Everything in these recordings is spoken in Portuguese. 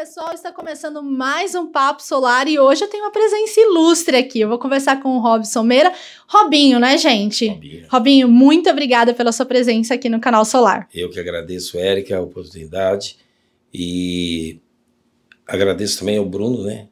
pessoal, está começando mais um Papo Solar e hoje eu tenho uma presença ilustre aqui. Eu vou conversar com o Robson Meira. Robinho, né, gente? Robinho. Robinho, muito obrigada pela sua presença aqui no canal Solar. Eu que agradeço, Érica, a oportunidade e agradeço também ao Bruno, né?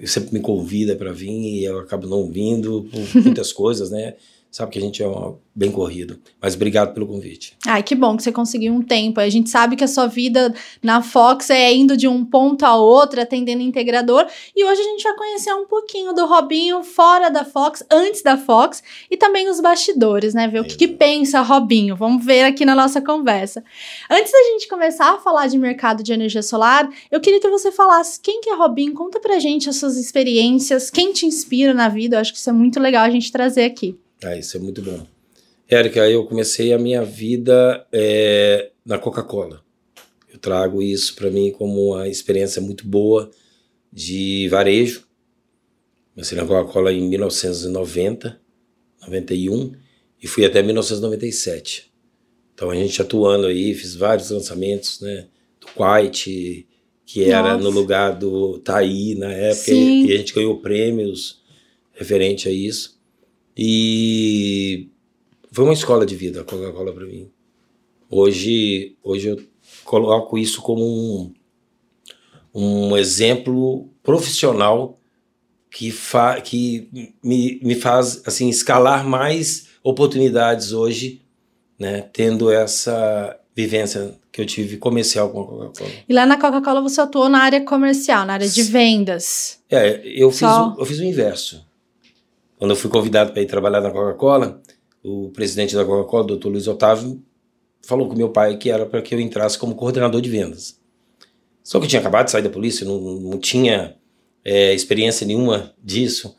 Eu sempre me convida para vir e eu acabo não vindo por muitas coisas, né? Sabe que a gente é uma, bem corrido. Mas obrigado pelo convite. Ai, que bom que você conseguiu um tempo. A gente sabe que a sua vida na Fox é indo de um ponto a outro, atendendo integrador. E hoje a gente vai conhecer um pouquinho do Robinho fora da Fox, antes da Fox, e também os bastidores, né? Ver o que, que pensa Robinho. Vamos ver aqui na nossa conversa. Antes da gente começar a falar de mercado de energia solar, eu queria que você falasse quem que é Robinho. Conta pra gente as suas experiências, quem te inspira na vida. Eu acho que isso é muito legal a gente trazer aqui. Ah, isso é muito bom. Érica, eu comecei a minha vida é, na Coca-Cola. Eu trago isso para mim como uma experiência muito boa de varejo. Comecei na Coca-Cola em 1990, 91 e fui até 1997. Então a gente atuando aí, fiz vários lançamentos, né? Do Quite, que era Nossa. no lugar do Taí na época, Sim. e a gente ganhou prêmios referente a isso. E foi uma escola de vida a Coca-Cola para mim. Hoje, hoje eu coloco isso como um, um exemplo profissional que, fa que me, me faz assim escalar mais oportunidades hoje, né, tendo essa vivência que eu tive comercial com a Coca-Cola. E lá na Coca-Cola você atuou na área comercial, na área de vendas? É, eu, fiz, o, eu fiz o inverso. Quando eu fui convidado para ir trabalhar na Coca-Cola, o presidente da Coca-Cola, doutor Luiz Otávio, falou com meu pai que era para que eu entrasse como coordenador de vendas. Só que eu tinha acabado de sair da polícia, não, não tinha é, experiência nenhuma disso.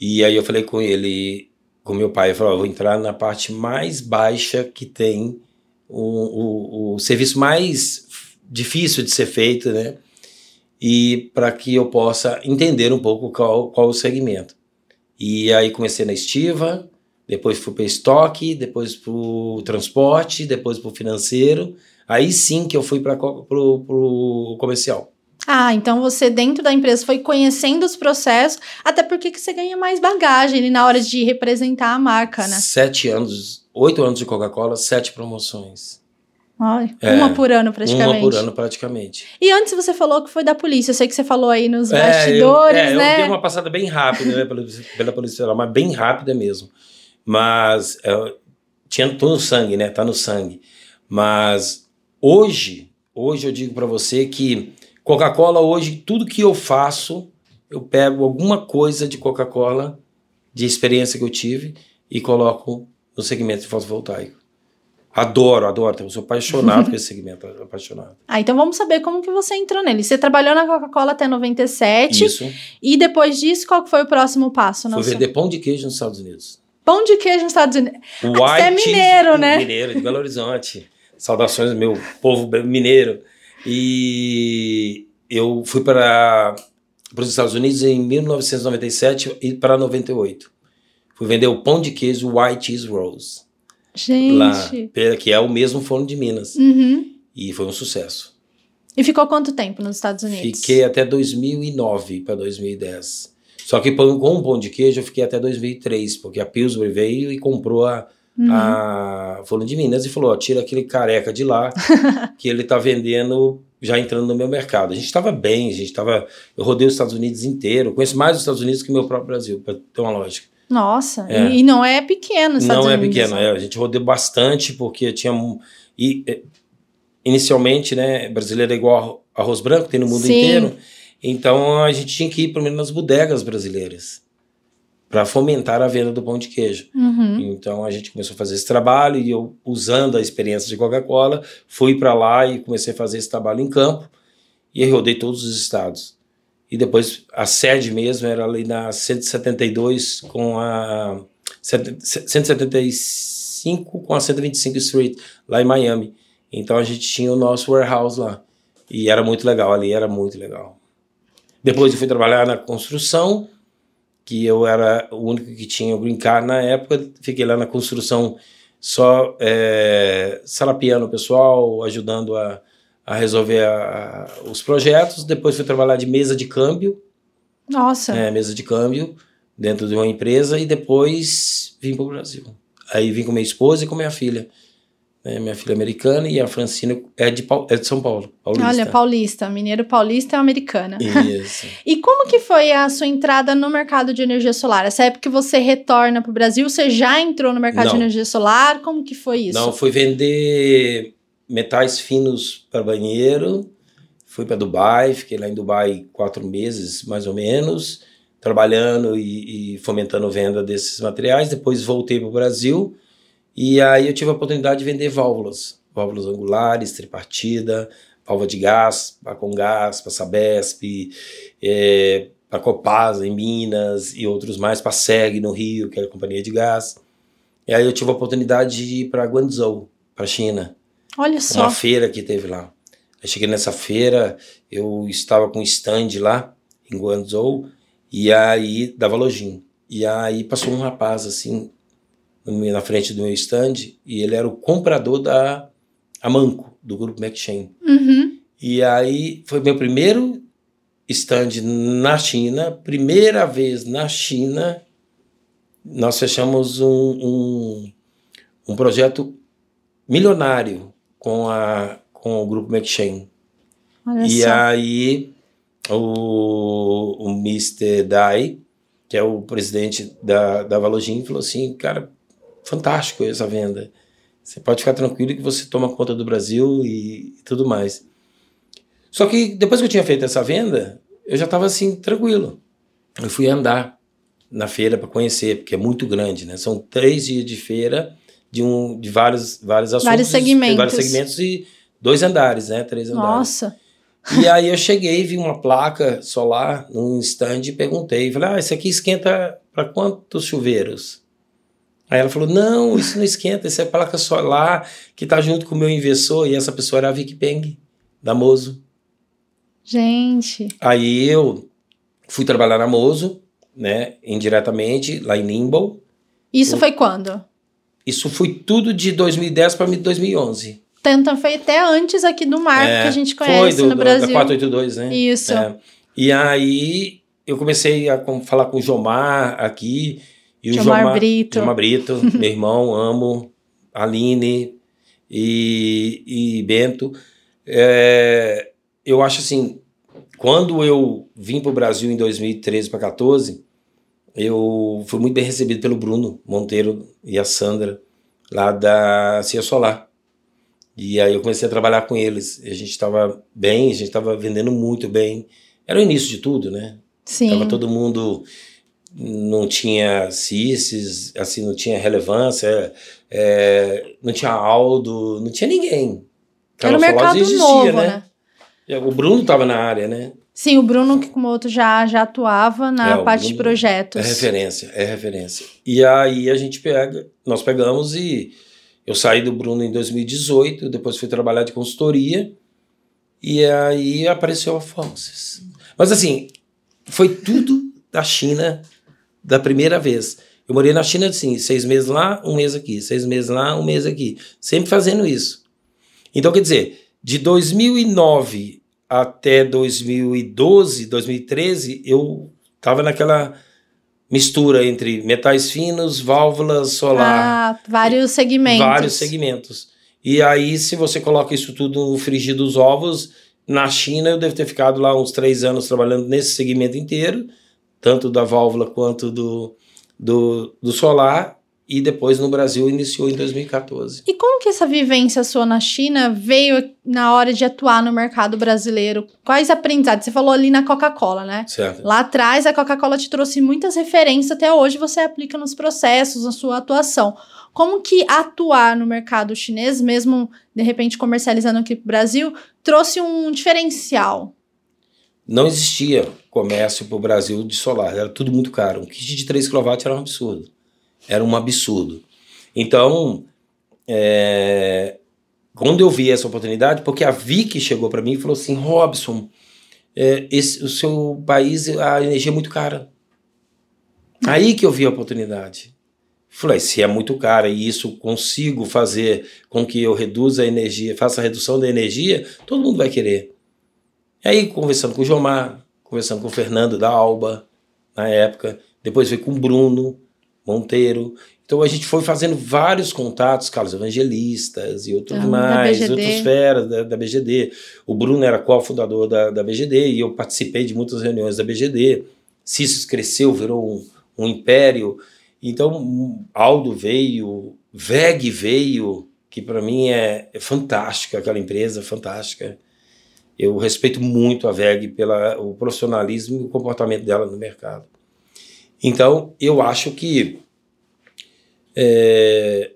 E aí eu falei com ele, com meu pai, eu falei, oh, vou entrar na parte mais baixa que tem, o, o, o serviço mais difícil de ser feito, né? E para que eu possa entender um pouco qual, qual o segmento. E aí comecei na estiva, depois fui para estoque, depois para o transporte, depois para o financeiro. Aí sim que eu fui para o comercial. Ah, então você dentro da empresa foi conhecendo os processos, até porque que você ganha mais bagagem na hora de representar a marca, né? Sete anos, oito anos de Coca-Cola, sete promoções. Olha, é, uma por ano praticamente. Uma por ano praticamente. E antes você falou que foi da polícia. Eu sei que você falou aí nos é, bastidores, eu, é, né? Eu dei uma passada bem rápida né, pela, pela Polícia Federal, mas bem rápida mesmo. Mas é, tinha tô no sangue, né? Tá no sangue. Mas hoje, hoje eu digo para você que Coca-Cola hoje tudo que eu faço, eu pego alguma coisa de Coca-Cola, de experiência que eu tive e coloco no segmento de fotovoltaico. Adoro, adoro. Eu sou apaixonado por esse segmento, apaixonado. Ah, então vamos saber como que você entrou nele. Você trabalhou na Coca-Cola até 97. Isso. E depois disso, qual foi o próximo passo? Foi vender pão de queijo nos Estados Unidos. Pão de queijo nos Estados Unidos. White você é mineiro, né? Mineiro, de Belo Horizonte. Saudações, meu povo mineiro. E eu fui para, para os Estados Unidos em 1997 e para 98. Fui vender o pão de queijo White Cheese Rolls. Gente. Lá, que é o mesmo forno de Minas. Uhum. E foi um sucesso. E ficou quanto tempo nos Estados Unidos? Fiquei até 2009 para 2010. Só que com o pão de queijo eu fiquei até 2003, porque a Pillsbury veio e comprou a, uhum. a forno de Minas e falou: ó, tira aquele careca de lá, que ele tá vendendo, já entrando no meu mercado. A gente estava bem, a gente estava. Eu rodei os Estados Unidos inteiro, conheço mais os Estados Unidos que o meu próprio Brasil, para ter uma lógica. Nossa, é. e, não é pequeno, Não é pequeno, é, a gente rodeou bastante porque tinha e é, inicialmente, né, brasileiro é igual arroz branco, tem no mundo Sim. inteiro. Então a gente tinha que ir pelo menos nas bodegas brasileiras para fomentar a venda do pão de queijo. Uhum. Então a gente começou a fazer esse trabalho e eu usando a experiência de Coca-Cola, fui para lá e comecei a fazer esse trabalho em campo e rodei todos os estados. E depois a sede mesmo era ali na 172 com a 175 com a 125 Street, lá em Miami. Então a gente tinha o nosso warehouse lá. E era muito legal ali, era muito legal. Depois eu fui trabalhar na construção, que eu era o único que tinha o green card na época. Fiquei lá na construção só é, salapiando o pessoal, ajudando a, a resolver a, a, os projetos. Depois fui trabalhar de mesa de câmbio. Nossa. É, mesa de câmbio dentro de uma empresa e depois vim para o Brasil. Aí vim com minha esposa e com minha filha. É, minha filha é americana e a Francina é de, é de São Paulo, paulista. Olha, paulista, mineiro paulista é americana. Isso. e como que foi a sua entrada no mercado de energia solar? Essa época que você retorna para o Brasil, você já entrou no mercado Não. de energia solar? Como que foi isso? Não, fui vender metais finos para banheiro, fui para Dubai, fiquei lá em Dubai quatro meses, mais ou menos, trabalhando e, e fomentando venda desses materiais. Depois voltei para o Brasil e aí eu tive a oportunidade de vender válvulas, válvulas angulares, tripartida, válvula de gás, para com gás, para Sabesp, é, para Copasa em Minas e outros mais, para Seg no Rio, que é a companhia de gás. E aí eu tive a oportunidade de ir para Guangzhou, para a China. Olha só. Uma feira que teve lá. Eu cheguei nessa feira, eu estava com um stand lá em Guangzhou e aí dava lojinha. E aí passou um rapaz assim na frente do meu stand e ele era o comprador da Amanco, do grupo McShane. Uhum. E aí foi meu primeiro stand na China, primeira vez na China, nós fechamos um, um, um projeto milionário com, a, com o grupo McShane. e só. aí o, o Mr. Dai, que é o presidente da, da Valogin, falou assim, cara, fantástico essa venda. Você pode ficar tranquilo que você toma conta do Brasil e, e tudo mais. Só que depois que eu tinha feito essa venda, eu já estava assim, tranquilo. Eu fui andar na feira para conhecer, porque é muito grande, né? São três dias de feira de, um, de vários, vários assuntos. Vários segmentos. Vários segmentos e dois andares, né? Três andares. Nossa! E aí eu cheguei, vi uma placa solar num stand e perguntei. Falei, ah, esse aqui esquenta para quantos chuveiros? Aí ela falou: não, isso não esquenta, isso é placa solar que está junto com o meu inversor, e essa pessoa era a Vicky Peng, da Mozo. Gente. Aí eu fui trabalhar na Mozo, né, indiretamente, lá em Nimble. Isso eu, foi quando? Isso foi tudo de 2010 para 2011. Então foi até antes aqui do marco é, que a gente conhece do, no Brasil. Da 482, né? Isso. É. E aí eu comecei a falar com o Jomar aqui, e o Jomar, Jomar Brito. Jomar Brito, meu irmão, amo. Aline e, e Bento. É, eu acho assim, quando eu vim para o Brasil em 2013 para 14, eu fui muito bem recebido pelo Bruno Monteiro e a Sandra, lá da Cia Solar. E aí eu comecei a trabalhar com eles. A gente estava bem, a gente estava vendendo muito bem. Era o início de tudo, né? Sim. Tava todo mundo não tinha CISES, assim, não tinha relevância, é, não tinha Aldo, não tinha ninguém. Era um mercado existia, novo, né? né? O Bruno estava na área, né? Sim, o Bruno, que como outro já, já atuava na é, parte de projetos. É referência, é referência. E aí a gente pega, nós pegamos e eu saí do Bruno em 2018, depois fui trabalhar de consultoria, e aí apareceu a Foxes. Mas assim, foi tudo da China da primeira vez. Eu morei na China assim, seis meses lá, um mês aqui, seis meses lá, um mês aqui, sempre fazendo isso. Então, quer dizer, de 2009 até 2012, 2013, eu estava naquela mistura entre metais finos, válvulas, solar. Ah, vários segmentos. Vários segmentos. E aí, se você coloca isso tudo no frigir dos ovos, na China eu devo ter ficado lá uns três anos trabalhando nesse segmento inteiro tanto da válvula quanto do, do, do solar, e depois no Brasil iniciou em 2014. E como que essa vivência sua na China veio na hora de atuar no mercado brasileiro? Quais aprendizados? Você falou ali na Coca-Cola, né? Certo. Lá atrás a Coca-Cola te trouxe muitas referências, até hoje você aplica nos processos, na sua atuação. Como que atuar no mercado chinês, mesmo de repente comercializando aqui para o Brasil, trouxe um diferencial? não existia comércio para o Brasil de solar, era tudo muito caro. Um kit de 3 kW era um absurdo. Era um absurdo. Então, é, quando eu vi essa oportunidade, porque a Vicky chegou para mim e falou assim: Robson, é, esse, o seu país, a energia é muito cara. Aí que eu vi a oportunidade. Falei, se é muito cara e isso consigo fazer com que eu reduza a energia, faça a redução da energia, todo mundo vai querer. Aí, conversando com o Jomar, conversando com o Fernando da Alba, na época, depois veio com o Bruno Monteiro. Então a gente foi fazendo vários contatos, Carlos Evangelistas e outros ah, mais, outras feras da, da, BGD. O Bruno era cofundador da, da BGD e eu participei de muitas reuniões da BGD. Cissos cresceu, virou um, um império. Então Aldo veio, VEG veio, que para mim é, é fantástica, aquela empresa fantástica. Eu respeito muito a VEG pelo profissionalismo e o comportamento dela no mercado. Então, eu acho que é,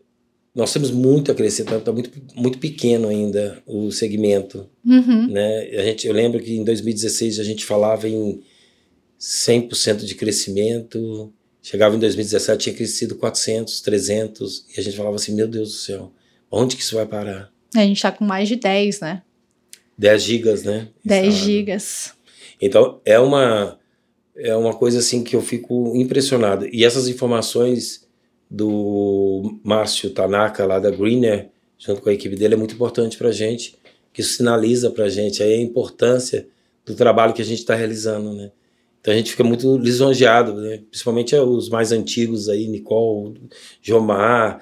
nós temos muito a crescer, está tá muito, muito pequeno ainda o segmento. Uhum. Né? A gente, eu lembro que em 2016 a gente falava em 100% de crescimento, chegava em 2017 tinha crescido 400, 300, e a gente falava assim, meu Deus do céu, onde que isso vai parar? A gente está com mais de 10, né? 10 gigas, né? 10 gigas. Então, é uma é uma coisa assim que eu fico impressionado. E essas informações do Márcio Tanaka, lá da Greener, junto com a equipe dele, é muito importante para a gente, que isso sinaliza para a gente a importância do trabalho que a gente está realizando, né? Então a gente fica muito lisonjeado, né? principalmente os mais antigos aí, Nicole, Jomar,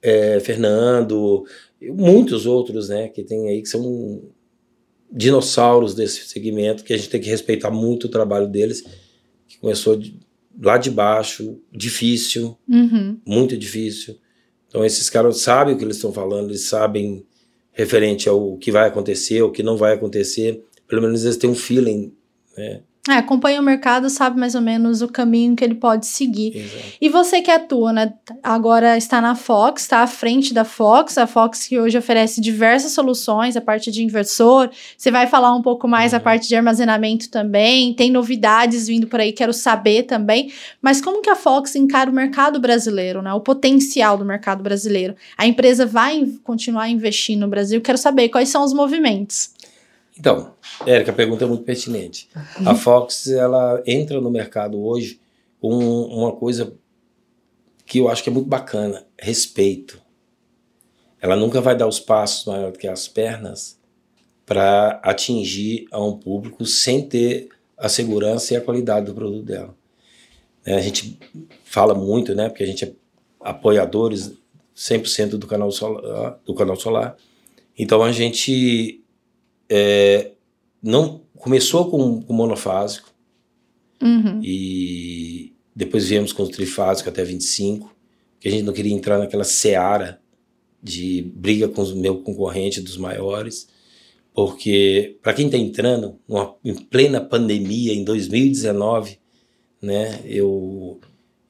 é, Fernando, muitos outros, né, que tem aí que são dinossauros desse segmento, que a gente tem que respeitar muito o trabalho deles começou de, lá de baixo, difícil, uhum. muito difícil. Então esses caras sabem o que eles estão falando, eles sabem referente ao que vai acontecer, o que não vai acontecer. Pelo menos eles têm um feeling, né? É, acompanha o mercado, sabe mais ou menos o caminho que ele pode seguir. Exato. E você que atua, né? Agora está na Fox, está à frente da Fox, a Fox que hoje oferece diversas soluções, a parte de inversor. Você vai falar um pouco mais uhum. a parte de armazenamento também. Tem novidades vindo por aí, quero saber também. Mas como que a Fox encara o mercado brasileiro, né? O potencial do mercado brasileiro. A empresa vai continuar investindo no Brasil? Quero saber quais são os movimentos. Então, Érica, a pergunta é muito pertinente. A Fox, ela entra no mercado hoje com uma coisa que eu acho que é muito bacana, respeito. Ela nunca vai dar os passos maior do que as pernas para atingir a um público sem ter a segurança e a qualidade do produto dela. É, a gente fala muito, né, porque a gente é apoiadores 100% do canal solar, do canal solar. Então a gente é, não começou com, com monofásico uhum. e depois viemos com o trifásico até 25, que a gente não queria entrar naquela seara de briga com o meu concorrente dos maiores, porque para quem está entrando numa, em plena pandemia em 2019, né, eu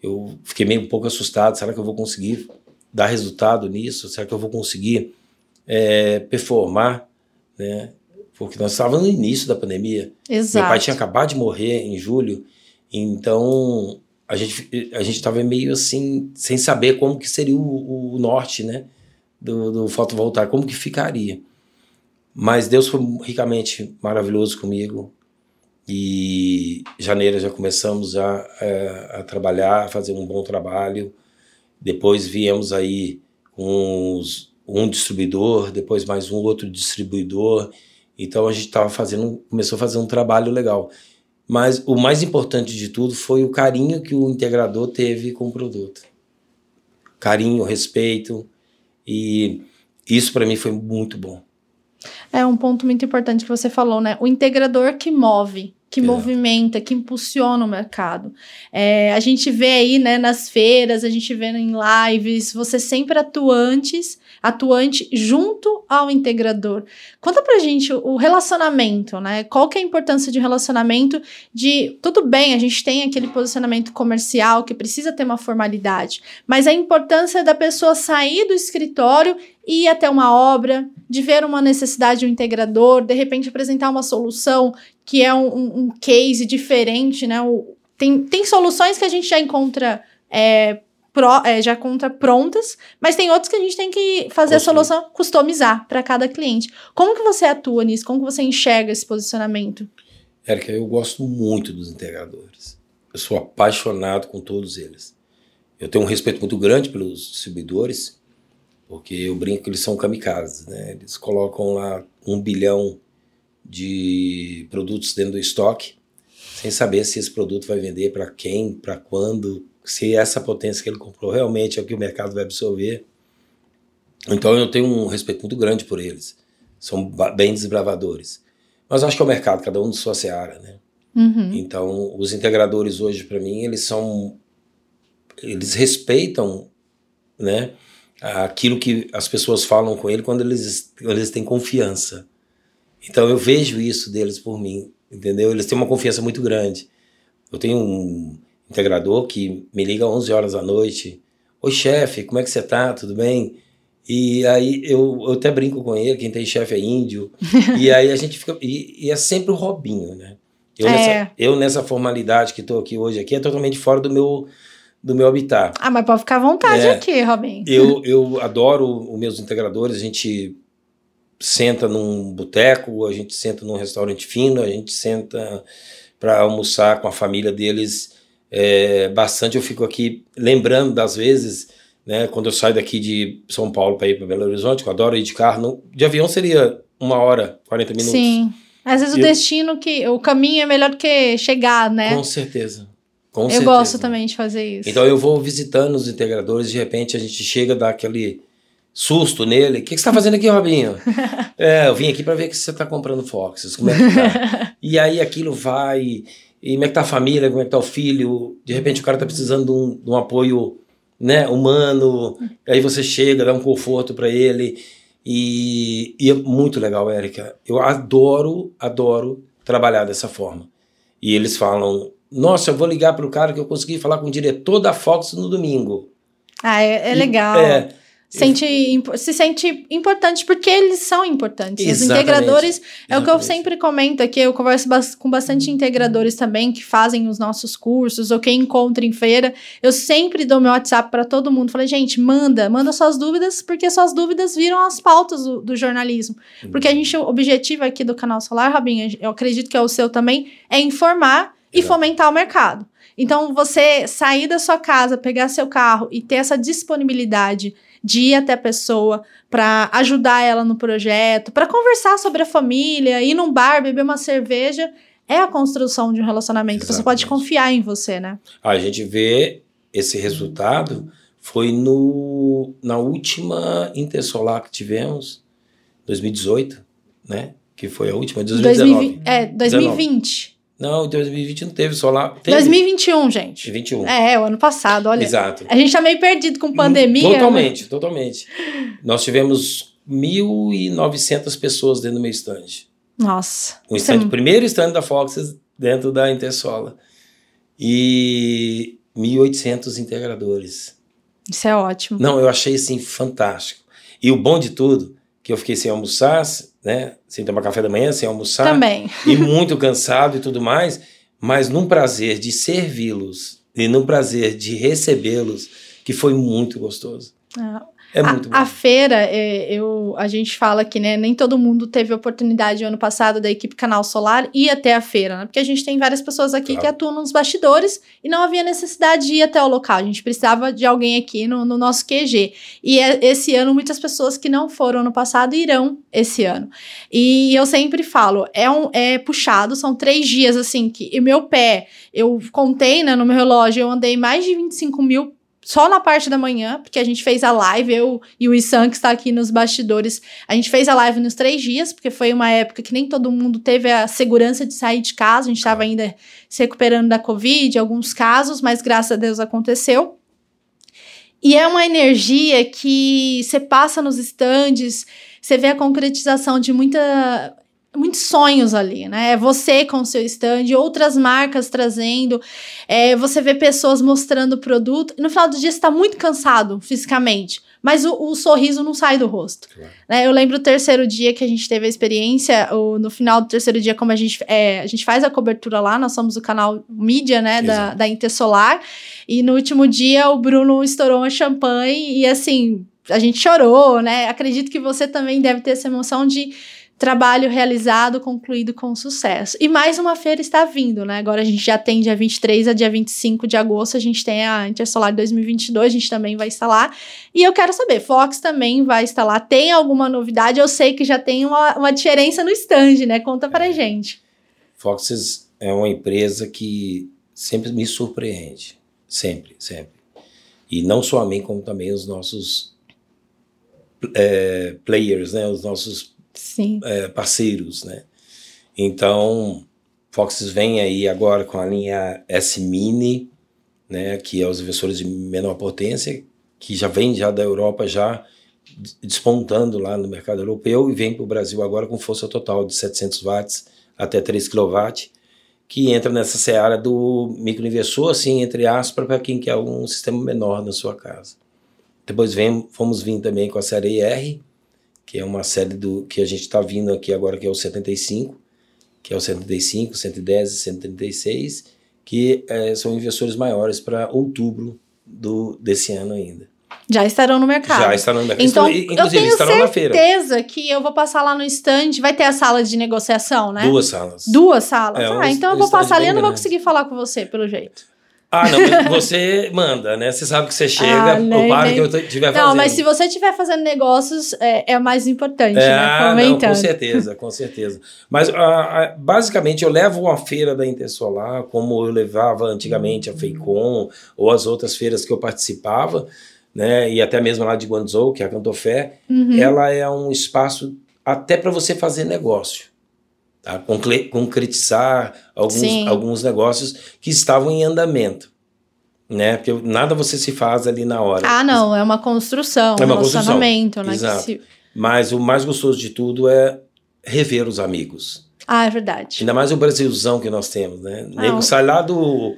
eu fiquei meio um pouco assustado. Será que eu vou conseguir dar resultado nisso? Será que eu vou conseguir é, performar, né? Porque nós estávamos no início da pandemia. Exato. Meu pai tinha acabado de morrer em julho, então a gente a gente estava meio assim sem saber como que seria o, o norte, né, do, do fotovoltaico, como que ficaria. Mas Deus foi ricamente maravilhoso comigo e janeiro já começamos a, a, a trabalhar, a fazer um bom trabalho. Depois viemos aí com os, um distribuidor, depois mais um outro distribuidor então a gente estava fazendo, começou a fazer um trabalho legal. Mas o mais importante de tudo foi o carinho que o integrador teve com o produto. Carinho, respeito e isso para mim foi muito bom. É um ponto muito importante que você falou, né? O integrador que move, que é. movimenta, que impulsiona o mercado. É, a gente vê aí, né, nas feiras, a gente vê em lives, você sempre atuantes atuante junto ao integrador. Conta pra gente o relacionamento, né? Qual que é a importância de relacionamento de tudo bem, a gente tem aquele posicionamento comercial que precisa ter uma formalidade, mas a importância da pessoa sair do escritório e ir até uma obra, de ver uma necessidade de um integrador, de repente apresentar uma solução que é um, um case diferente, né? O, tem, tem soluções que a gente já encontra é, pro, é, já conta prontas, mas tem outros que a gente tem que fazer a solução, customizar para cada cliente. Como que você atua nisso? Como que você enxerga esse posicionamento? Érica, eu gosto muito dos integradores. Eu sou apaixonado com todos eles. Eu tenho um respeito muito grande pelos distribuidores, porque eu brinco que eles são kamikazes, né? Eles colocam lá um bilhão de produtos dentro do estoque, sem saber se esse produto vai vender para quem, para quando, se essa potência que ele comprou realmente é o que o mercado vai absorver. Então eu tenho um respeito muito grande por eles. São bem desbravadores. Mas acho que é o mercado, cada um de sua seara, né? Uhum. Então, os integradores hoje, para mim, eles são. Eles respeitam, né? Aquilo que as pessoas falam com ele quando eles, quando eles têm confiança. Então, eu vejo isso deles por mim, entendeu? Eles têm uma confiança muito grande. Eu tenho um integrador que me liga às 11 horas da noite. Oi, chefe, como é que você tá? Tudo bem? E aí eu, eu até brinco com ele, quem tem chefe é índio. e aí a gente fica. E, e, é sempre o Robinho, né? Eu, é. nessa, eu nessa formalidade que estou aqui hoje aqui é totalmente fora do meu do meu habitat. Ah, mas pode ficar à vontade é, aqui, Robinho. Eu, eu adoro os meus integradores, a gente senta num boteco, a gente senta num restaurante fino, a gente senta para almoçar com a família deles é, bastante. Eu fico aqui lembrando das vezes né? Quando eu saio daqui de São Paulo para ir para Belo Horizonte, eu adoro ir de carro, não, de avião seria uma hora, 40 minutos. Sim. Às vezes e o eu... destino que o caminho é melhor do que chegar, né? Com certeza. Com eu certeza. gosto também de fazer isso. Então eu vou visitando os integradores, de repente a gente chega dá aquele susto nele. O que, que você está fazendo aqui, Robinho? é, eu vim aqui para ver que você está comprando Foxes. Como é que tá? e aí aquilo vai. E como é que tá a família? Como é que tá o filho? De repente o cara tá precisando de um, de um apoio né, humano. Aí você chega, dá um conforto para ele. E, e, é muito legal, Érica. Eu adoro, adoro trabalhar dessa forma. E eles falam: Nossa, eu vou ligar para o cara que eu consegui falar com o diretor da Fox no domingo. Ah, é, é legal. é, sente, se sente importante porque eles são importantes. Exatamente. Os integradores, Exatamente. é o que eu sempre comento aqui, eu converso com bastante integradores também que fazem os nossos cursos ou quem encontra em feira. Eu sempre dou meu WhatsApp para todo mundo. Falei, gente, manda, manda suas dúvidas, porque suas dúvidas viram as pautas do, do jornalismo. Uhum. Porque a gente, o objetivo aqui do canal Solar, Rabinho, eu acredito que é o seu também, é informar e fomentar o mercado. Então, você sair da sua casa, pegar seu carro e ter essa disponibilidade de ir até a pessoa para ajudar ela no projeto, para conversar sobre a família, ir num bar, beber uma cerveja, é a construção de um relacionamento. Exatamente. Você pode confiar em você, né? A gente vê esse resultado foi no na última Intersolar que tivemos, 2018, né? Que foi a última, 2019. 2020, é, 2020. Não, 2020 não teve solar. Teve. 2021, gente. 21. É, o ano passado, olha. Exato. A gente tá meio perdido com pandemia. Né? Totalmente, né? totalmente. Nós tivemos 1.900 pessoas dentro do meu stand. Nossa. O stand, é... primeiro stand da Fox dentro da Intersola. E 1.800 integradores. Isso é ótimo. Não, eu achei assim fantástico. E o bom de tudo, que eu fiquei sem almoçar, né? Sem tomar café da manhã, sem almoçar. Também. E muito cansado e tudo mais, mas num prazer de servi-los e num prazer de recebê-los, que foi muito gostoso. Ah, é muito a, bom. A feira, é, eu, a gente fala que né, nem todo mundo teve oportunidade ano passado da equipe Canal Solar ir até a feira, né? Porque a gente tem várias pessoas aqui claro. que atuam nos bastidores e não havia necessidade de ir até o local. A gente precisava de alguém aqui no, no nosso QG. E é, esse ano, muitas pessoas que não foram ano passado irão esse ano. E eu sempre falo, é, um, é puxado, são três dias assim, que e meu pé, eu contei né, no meu relógio, eu andei mais de 25 mil só na parte da manhã, porque a gente fez a live, eu e o Issan, que está aqui nos bastidores, a gente fez a live nos três dias, porque foi uma época que nem todo mundo teve a segurança de sair de casa, a gente estava ainda se recuperando da Covid, alguns casos, mas graças a Deus aconteceu. E é uma energia que você passa nos estandes, você vê a concretização de muita muitos sonhos ali, né? É você com o seu stand, outras marcas trazendo, é, você vê pessoas mostrando o produto. No final do dia, você está muito cansado fisicamente, mas o, o, sorriso não sai do rosto. Claro. Né? Eu lembro o terceiro dia que a gente teve a experiência, o, no final do terceiro dia, como a gente, é, a gente faz a cobertura lá, nós somos o canal mídia, né, da, da Intersolar, e no último dia o Bruno estourou uma champanhe e assim, a gente chorou, né? Acredito que você também deve ter essa emoção de trabalho realizado, concluído com sucesso. E mais uma feira está vindo, né? Agora a gente já tem dia 23 a dia 25 de agosto, a gente tem a Intersolar 2022, a gente também vai estar lá. E eu quero saber, Fox também vai estar lá. Tem alguma novidade? Eu sei que já tem uma, uma diferença no stand, né? Conta pra gente. Foxes é uma empresa que sempre me surpreende. Sempre, sempre. E não só a mim, como também os nossos é, players, né? Os nossos é, parceiros, né? Então, Foxes vem aí agora com a linha S-Mini, né? Que é os inversores de menor potência, que já vem já da Europa já despontando lá no mercado europeu e vem para o Brasil agora com força total de 700 watts até 3 kW, que entra nessa seara do microinversor, assim, entre aspas, para quem quer um sistema menor na sua casa. Depois vem, fomos vir também com a série R, que é uma série do que a gente está vindo aqui agora, que é o 75, que é o 75, 110 e 136, que é, são investidores maiores para outubro do, desse ano ainda. Já estarão no mercado. Já estarão no mercado. Então, Inclusive, eu tenho estarão na feira. certeza que eu vou passar lá no stand. Vai ter a sala de negociação, né? Duas salas. Duas salas. É, ah, um então eu vou passar ali e não vou conseguir falar com você, pelo jeito. Ah, não, você manda, né? Você sabe que você chega, Ah, nem- eu paro nem- que eu estiver fazendo. Não, mas se você estiver fazendo negócios, é, é mais importante, É, né? ah, não, com certeza, com certeza. Mas ah, ah, basicamente eu levo uma feira da Intersolar, como eu levava antigamente a Feicom ou as outras feiras que eu participava, né? E até mesmo lá de Guangzhou, que é a Cantofé, Uhum. ela é um espaço até para você fazer negócio. Tá? Concretizar alguns, Sim. alguns negócios que estavam em andamento. Né? Porque nada você se faz ali na hora. Ah, não, é uma construção, É um uma construção, relacionamento, né? exato. se- Mas o mais gostoso de tudo é rever os amigos. Ah, é verdade. Ainda mais o Brasilzão que nós temos, né? Ah, Nego sai lá do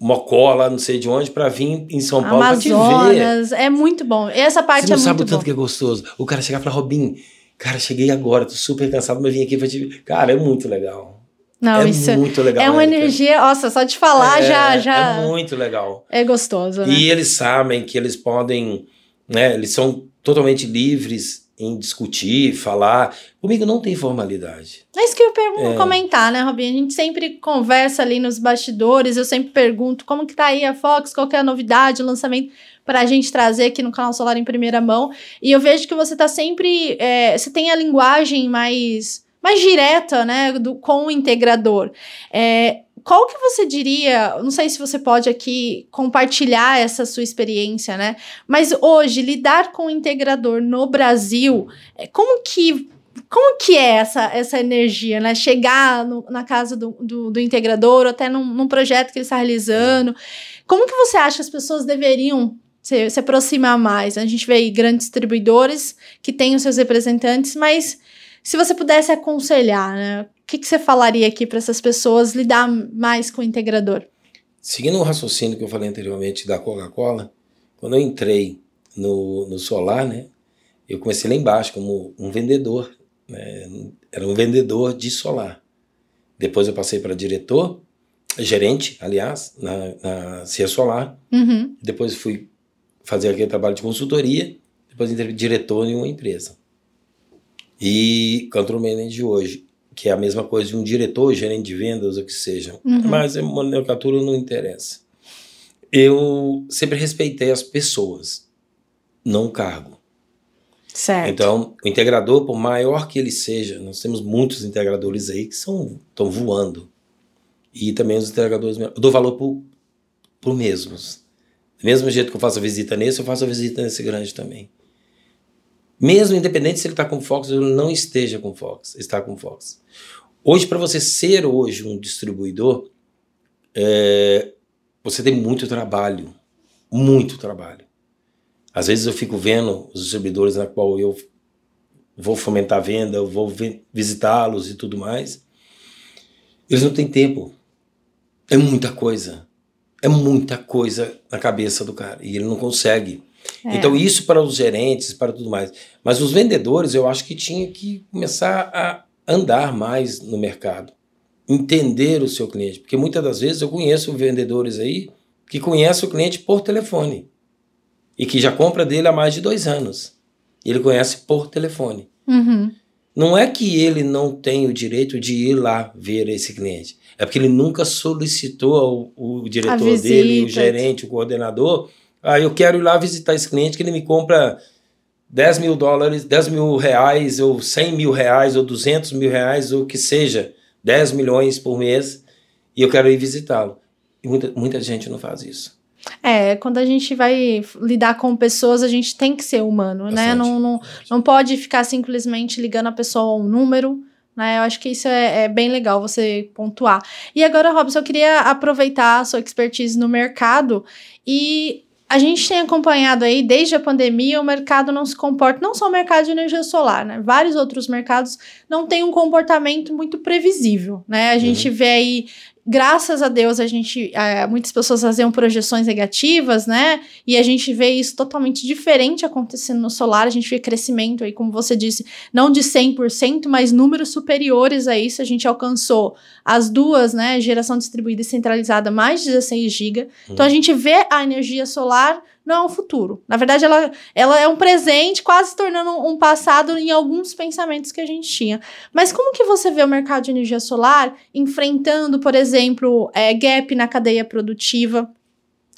Mocó, lá não sei de onde, para vir em São Paulo pra te ver. Amazonas, é muito bom. Essa parte Você não é sabe o tanto bom. que é gostoso. O cara chegar e falar, Robin, cara, cheguei agora, tô super cansado, mas vim aqui pra te. Cara, é muito legal. Não, é isso muito legal. é uma Érica. energia, nossa, só de falar É, já já É muito legal. é gostoso, né? E eles sabem que eles podem, né? Eles são totalmente livres em discutir, falar. Comigo não tem formalidade. É isso que eu pergunto, É. comentar, né, Robinho? A gente sempre conversa ali nos bastidores, eu sempre pergunto como que tá aí a Fox, qual que é a novidade, o lançamento, pra gente trazer aqui no canal Solar em primeira mão. E eu vejo que você tá sempre, é, você tem a linguagem mais, mais direta, né, do, com o integrador. É, qual que você diria, não sei se você pode aqui compartilhar essa sua experiência, né? Mas hoje, lidar com o integrador no Brasil, é, como que como que é essa, essa energia, né? Chegar no- na casa do, do, do integrador, até num, num projeto que ele está realizando. Como que você acha que as pessoas deveriam se, se aproximar mais? A gente vê aí grandes distribuidores que têm os seus representantes, mas se você pudesse aconselhar, né? O que, que você falaria aqui para essas pessoas lidar mais com o integrador? Seguindo o raciocínio que eu falei anteriormente da Coca-Cola, quando eu entrei no, no solar, né? Eu comecei lá embaixo como um vendedor, né? Era um vendedor de solar. Depois eu passei para diretor, gerente, aliás, na, na Cia Solar. Uhum. Depois fui fazer aquele trabalho de consultoria. Depois diretor em uma empresa. E control manager hoje, que é a mesma coisa de um diretor, gerente de vendas, ou que seja. Uhum. Mas a nomenclatura não interessa. Eu sempre respeitei as pessoas, não o cargo. Certo. Então, o integrador, por maior que ele seja, nós temos muitos integradores aí que são estão voando. E também os integradores, eu dou valor por, por mesmos. Do mesmo jeito que eu faço a visita nesse, eu faço a visita nesse grande também. Mesmo independente se ele está com Fox ou não esteja com Fox, está com Fox. Hoje, para você ser hoje um distribuidor, é, você tem muito trabalho, muito trabalho. Às vezes eu fico vendo os distribuidores na qual eu vou fomentar a venda, eu vou vi- visitá-los e tudo mais. Eles não têm tempo. É muita coisa. É muita coisa na cabeça do cara e ele não consegue. É. Então isso para os gerentes, para tudo mais. Mas os vendedores, eu acho que tinha que começar a andar mais no mercado, entender o seu cliente, porque muitas das vezes eu conheço vendedores aí que conhecem o cliente por telefone e que já compra dele há mais de dois anos. E ele conhece por telefone. Uhum. Não é que ele não tem o direito de ir lá ver esse cliente. É porque ele nunca solicitou o, o diretor dele, o gerente, o coordenador. Ah, eu quero ir lá visitar esse cliente que ele me compra 10 mil dólares, 10 mil reais, ou 100 mil reais, ou 200 mil reais, ou o que seja, 10 milhões por mês, e eu quero ir visitá-lo. E muita, muita gente não faz isso. É, quando a gente vai lidar com pessoas, a gente tem que ser humano, né? Bastante, né? Não, não, não pode ficar simplesmente ligando a pessoa a um número, né? Eu acho que isso é, é, bem legal você pontuar. E agora, Robson, eu queria aproveitar a sua expertise no mercado e a gente tem acompanhado aí, desde a pandemia, o mercado não se comporta, não só o mercado de energia solar, né? Vários outros mercados não têm um comportamento muito previsível, né? A gente uhum. vê aí graças a Deus, a gente. É, muitas pessoas faziam projeções negativas, né? E a gente vê isso totalmente diferente acontecendo no solar. A gente vê crescimento aí, como você disse, não de 100%, mas números superiores a isso. A gente alcançou as duas, né? Geração distribuída e centralizada, mais de 16 GB. Uhum. Então a gente vê a energia solar não é um futuro. Na verdade, ela, ela é um presente, quase se tornando um passado em alguns pensamentos que a gente tinha. Mas como que você vê o mercado de energia solar enfrentando, por exemplo, é, gap na cadeia produtiva?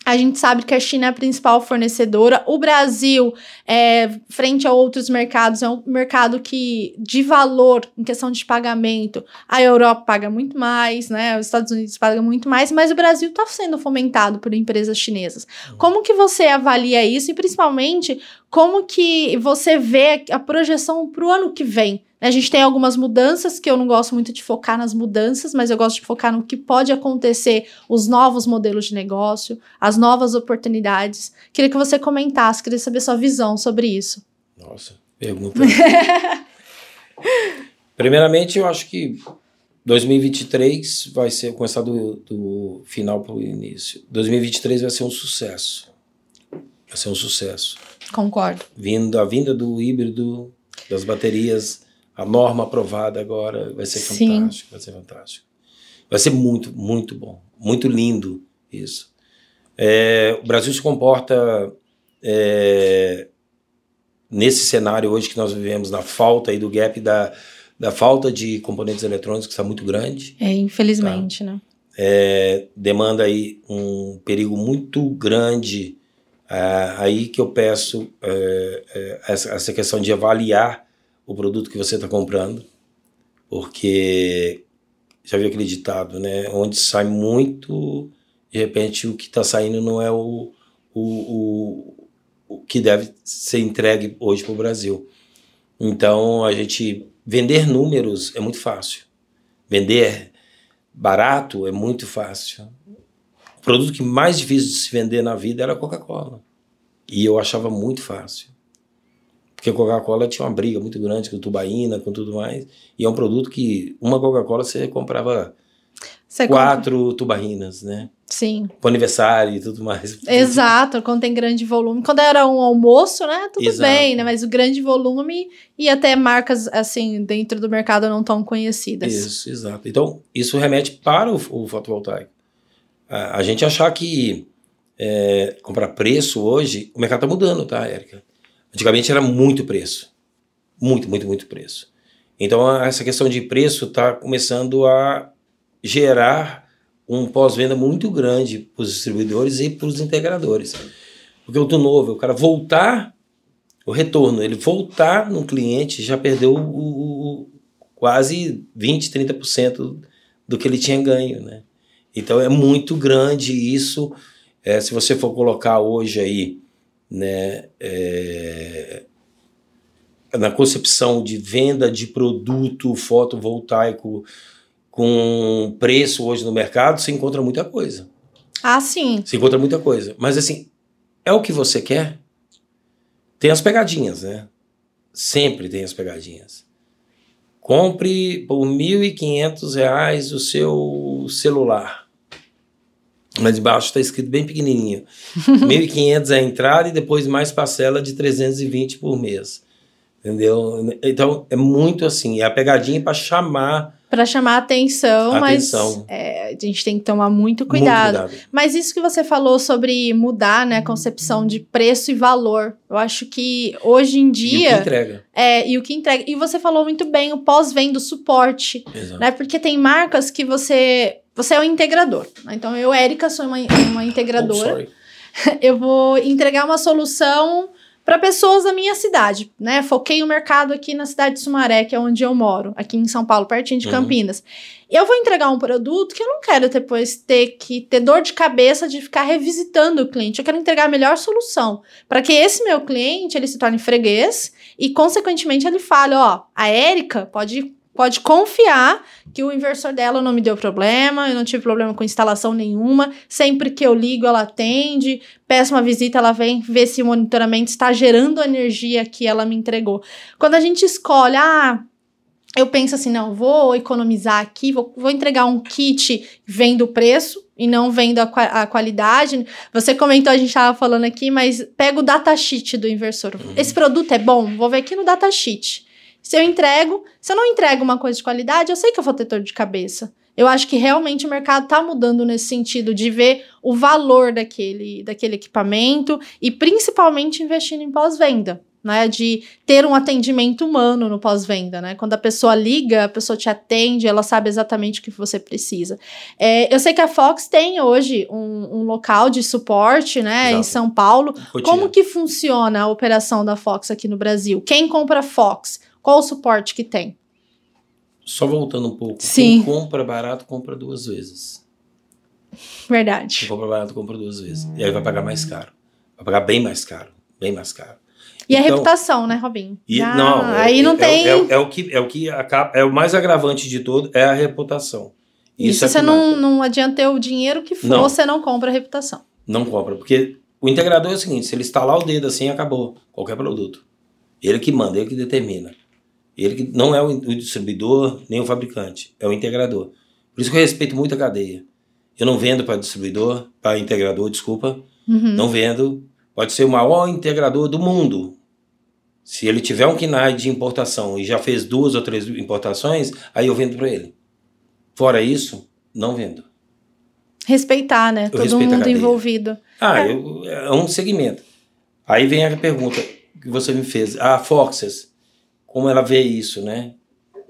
A gente sabe que a China é a principal fornecedora. O Brasil, é, frente a outros mercados, é um mercado que, de valor, em questão de pagamento, a Europa paga muito mais, né? Os Estados Unidos pagam muito mais, mas o Brasil está sendo fomentado por empresas chinesas. Uhum. Como que você avalia isso e, principalmente, como que você vê a projeção para o ano que vem? A gente tem algumas mudanças que eu não gosto muito de focar nas mudanças, mas eu gosto de focar no que pode acontecer, os novos modelos de negócio, as novas oportunidades. Queria que você comentasse, queria saber sua visão sobre isso. Nossa, pergunta. Primeiramente, eu acho que 2023 vai ser começar do, do final para o início. 2023 vai ser um sucesso. Vai ser um sucesso. Concordo. Vindo a vinda do híbrido das baterias a norma aprovada agora vai ser Sim. fantástico, vai ser fantástico. Vai ser muito, muito bom, muito lindo isso. É, o Brasil se comporta é, nesse cenário hoje que nós vivemos, na falta aí do gap da, da falta de componentes eletrônicos que está muito grande. É, infelizmente, tá? né? É, demanda aí um perigo muito grande é, aí que eu peço é, é, essa, essa questão de avaliar o produto que você está comprando, porque já viu aquele ditado, né? Onde sai muito, de repente o que está saindo não é o, o, o, o, que deve ser entregue hoje para o Brasil. Então a gente vender números é muito fácil, vender barato é muito fácil. O produto que mais difícil de se vender na vida era a Coca-Cola. E eu achava muito fácil. Porque a Coca-Cola tinha uma briga muito grande com tubaína, com tudo mais. E é um produto que uma Coca-Cola você comprava você quatro compra... tubaínas, né? Sim. Para aniversário e tudo mais. Exato, quando tem grande volume. Quando era um almoço, né? Tudo Exato. bem, né? Mas o grande volume e até marcas, assim, dentro do mercado não tão conhecidas. Isso, exato. Então, isso remete para o, o fotovoltaico. A, a, gente achar que é, comprar preço hoje, o mercado está mudando, tá, Érica? Antigamente era muito preço. Muito, muito, muito preço. Então essa questão de preço está começando a gerar um pós-venda muito grande para os distribuidores e para os integradores. Porque o do novo, o cara voltar, o retorno, ele voltar no cliente já perdeu o, o, quase 20, 30% do que ele tinha ganho, né? Então é muito grande isso. É, se você for colocar hoje aí né, é, na concepção de venda de produto fotovoltaico com preço hoje no mercado, você encontra muita coisa. Ah, sim. Você encontra muita coisa. Mas assim, é o que você quer? Tem as pegadinhas, né? Sempre tem as pegadinhas. Compre por R$ 1.500 o seu celular. Mas embaixo está escrito bem pequenininho. 1.500 é a entrada e depois mais parcela de 320 por mês. Entendeu? Então é muito assim, é a pegadinha para chamar Para chamar atenção, Atenção. mas é, a gente tem que tomar muito cuidado. Muito cuidado. Mas isso que você falou sobre mudar, né, a concepção de preço e valor, eu acho que hoje em E o que dia entrega. é e o que entrega. E você falou muito bem o pós-venda, o suporte, Exato. né? Porque tem marcas que você você é um integrador. né? Então eu, Érica, sou uma, uma Oh, integradora. sorry. eu vou entregar uma solução para pessoas da minha cidade, né? Foquei o mercado aqui na cidade de Sumaré, que é onde eu moro, aqui em São Paulo, pertinho de Uhum. Campinas. Eu vou entregar um produto que eu não quero depois ter que ter dor de cabeça de ficar revisitando o cliente. Eu quero entregar a melhor solução para que esse meu cliente ele se torne freguês e consequentemente ele fale, ó, a Érica pode pode confiar que o inversor dela não me deu problema, eu não tive problema com instalação nenhuma. Sempre que eu ligo, ela atende. Peço uma visita, ela vem ver se o monitoramento está gerando a energia que ela me entregou. Quando a gente escolhe, ah, eu penso assim, não, vou economizar aqui, vou, vou entregar um kit vendo o preço e não vendo a, a qualidade. Você comentou, a gente estava falando aqui, mas pega o datasheet do inversor. Uhum. Esse produto é bom? Vou ver aqui no datasheet. Se eu entrego, se eu não entrego uma coisa de qualidade, eu sei que eu vou ter dor de cabeça. Eu acho que realmente o mercado está mudando nesse sentido de ver o valor daquele, daquele equipamento e principalmente investindo em pós-venda. Né, de ter um atendimento humano no pós-venda, né? Quando a pessoa liga, a pessoa te atende, ela sabe exatamente o que você precisa. É, eu sei que a Fox tem hoje um, um local de suporte, né, em Exato. São Paulo. Rotina. Como que funciona a operação da Fox aqui no Brasil? Quem compra Fox? Qual o suporte que tem? Só voltando um pouco. Sim. Quem compra barato, compra duas vezes. Quem Verdade. compra barato, compra duas vezes. E aí vai pagar mais caro. Vai pagar bem mais caro. Bem mais caro. E a Então- reputação, né, Robinho? E, Já- não, é- aí não é- tem. É, é o que, é o que acaba, é o mais agravante de tudo, é a reputação. Isso, é você não, não adianta ter o dinheiro que for, Não. você não compra a reputação. Não compra, porque o integrador é o seguinte, se ele estalar o dedo assim, acabou qualquer produto. Ele que manda, ele que determina. Ele que não é o, distribuidor, nem o fabricante, é o integrador. Por isso que eu respeito muito a cadeia. Eu não vendo para distribuidor, para integrador, desculpa, Uhum. não vendo. Pode ser o maior integrador do mundo. Se ele tiver um KNAI de importação e já fez duas ou três importações, aí eu vendo para ele. Fora isso, não vendo. Respeitar, né? Todo respeito a mundo envolvido. Ah, É. eu- é um segmento. Aí vem a pergunta que você me fez. A Foxes, como ela vê isso, né?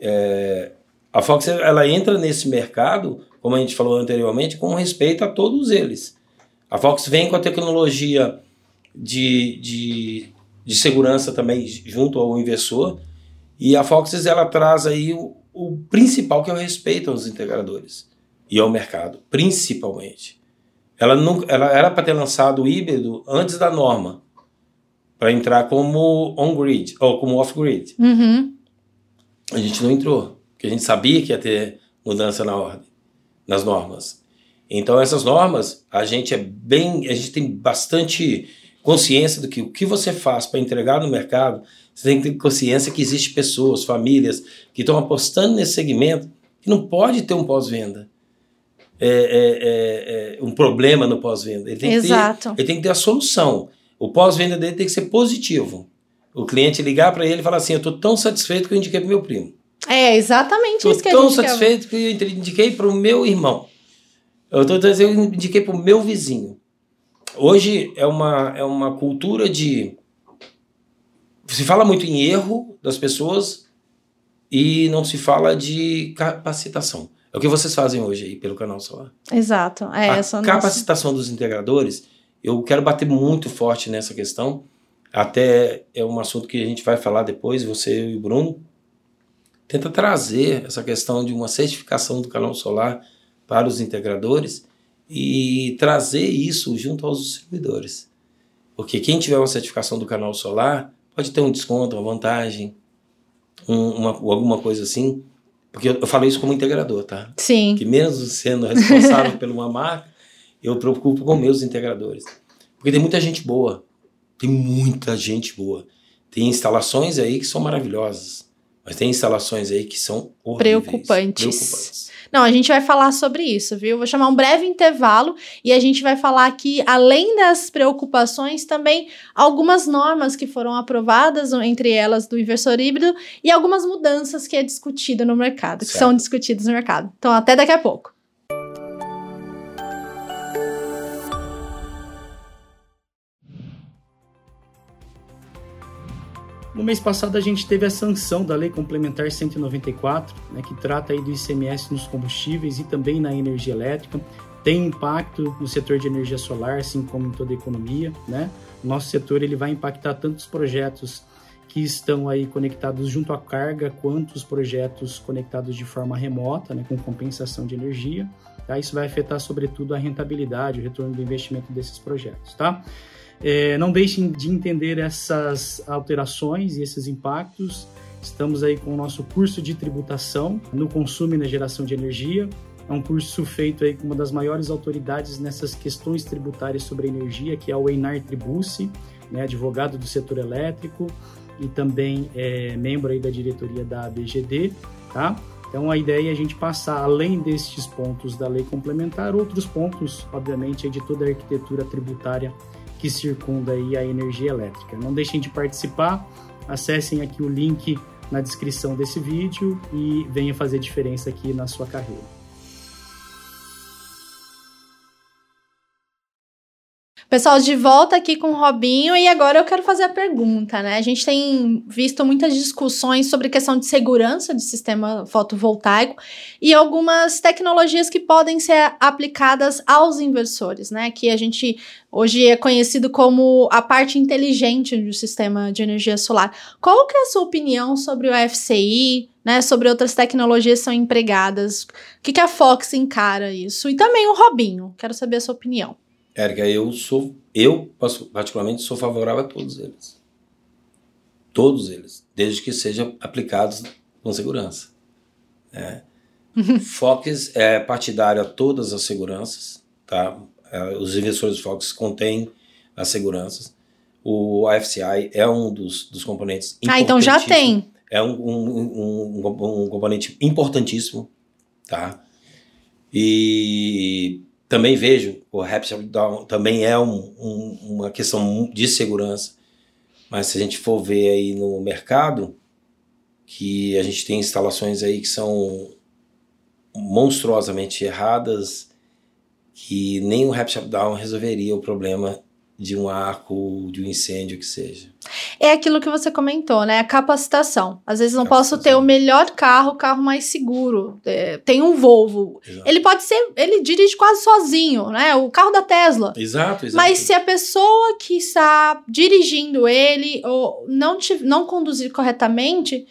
É, a Fox, ela entra nesse mercado, como a gente falou anteriormente, com respeito a todos eles. A Fox vem com a tecnologia de, de, de segurança também junto ao inversor. E a Foxes, ela traz aí o, o principal, que é o respeito aos integradores e ao mercado, principalmente. Ela, não, ela era para ter lançado o híbrido antes da norma, para entrar como on-grid, ou como off-grid. Uhum. A gente não entrou, porque a gente sabia que ia ter mudança na ordem, nas normas. Então essas normas, a gente é bem, a gente tem bastante consciência do que o que você faz para entregar no mercado, você tem que ter consciência que existe pessoas, famílias que estão apostando nesse segmento que não pode ter um pós-venda. É, é, é, é um problema no pós-venda. Ele tem que ter Exato. ele tem que ter a solução. O pós-venda dele tem que ser positivo. O cliente ligar para ele e falar assim: Eu estou tão satisfeito que eu indiquei para meu primo. É exatamente Estou isso que a tão gente quer. satisfeito que eu indiquei para o meu irmão. Eu estou eu indiquei para o meu vizinho. Hoje é uma, é uma cultura de. Se fala muito em erro das pessoas e não se fala de capacitação. É o que vocês fazem hoje aí pelo canal Solar. Exato. É a essa a nossa- capacitação dos integradores, eu quero bater muito forte nessa questão. Até é um assunto que a gente vai falar depois, você e o Bruno. Tenta trazer essa questão de uma certificação do canal solar para os integradores e trazer isso junto aos distribuidores. Porque quem tiver uma certificação do canal solar pode ter um desconto, uma vantagem, um- uma, alguma coisa assim. Porque eu, eu falei isso como integrador, tá? Sim. que mesmo sendo responsável por uma marca, eu preocupo com meus integradores. Porque tem muita gente boa. Tem muita gente boa. Tem instalações aí que são maravilhosas. Mas tem instalações aí que são horríveis, preocupantes. preocupantes. Não, a gente vai falar sobre isso, viu? Vou chamar um breve intervalo e a gente vai falar aqui, além das preocupações, também algumas normas que foram aprovadas, entre elas do inversor híbrido, e algumas mudanças que é discutido no mercado, que certo. são discutidas no mercado. Então, até daqui a pouco. No mês passado a gente teve a sanção da Lei Complementar 194, né, que trata aí do ICMS nos combustíveis e também na energia elétrica. Tem impacto no setor de energia solar, assim como em toda a economia, né? Nosso setor ele vai impactar tanto os projetos que estão aí conectados junto à carga, quanto os projetos conectados de forma remota, né, com compensação de energia. Tá? Isso vai afetar sobretudo a rentabilidade, o retorno do investimento desses projetos, tá? É, não deixem de entender essas alterações e esses impactos. Estamos aí com o nosso curso de tributação no consumo e na geração de energia. É um curso feito aí com uma das maiores autoridades nessas questões tributárias sobre energia, que é o Einar Tribucci, né, advogado do setor elétrico e também é membro aí da diretoria da BGD, tá? Então a ideia é a gente passar além destes pontos da lei complementar outros pontos, obviamente, de toda a arquitetura tributária que circunda aí a energia elétrica. Não deixem de participar, acessem aqui o link na descrição desse vídeo e venha fazer diferença aqui na sua carreira. Pessoal, de volta aqui com o Robinho e agora eu quero fazer a pergunta, né? A gente tem visto muitas discussões sobre questão de segurança de sistema fotovoltaico e algumas tecnologias que podem ser aplicadas aos inversores, né? Que a gente hoje é conhecido como a parte inteligente do sistema de energia solar. Qual que é a sua opinião sobre o FCI, né? Sobre outras tecnologias que são empregadas? O que, que a Fox encara isso? E também o Robinho, quero saber a sua opinião. Érica, eu sou, eu particularmente sou favorável a todos eles. Todos eles, desde que sejam aplicados com segurança. É. Fox é partidário a todas as seguranças, tá? É, os investidores Fox contêm as seguranças. O AFCI é um dos, dos componentes Ah, então já tem. É um, um, um, um componente importantíssimo, tá? E também vejo o rap shutdown também é um, um, uma questão de segurança, mas se a gente for ver aí no mercado, que a gente tem instalações aí que são monstruosamente erradas, que nem o rap shutdown resolveria o problema de um arco, de um incêndio que seja. É aquilo que você comentou, né? A capacitação. Às vezes não posso ter o melhor carro, o carro mais seguro. É, tem um Volvo. Exato. Ele pode ser, ele dirige quase sozinho, né? O carro da Tesla. Exato, exato. Mas se a pessoa que está dirigindo ele ou não, te, não conduzir corretamente,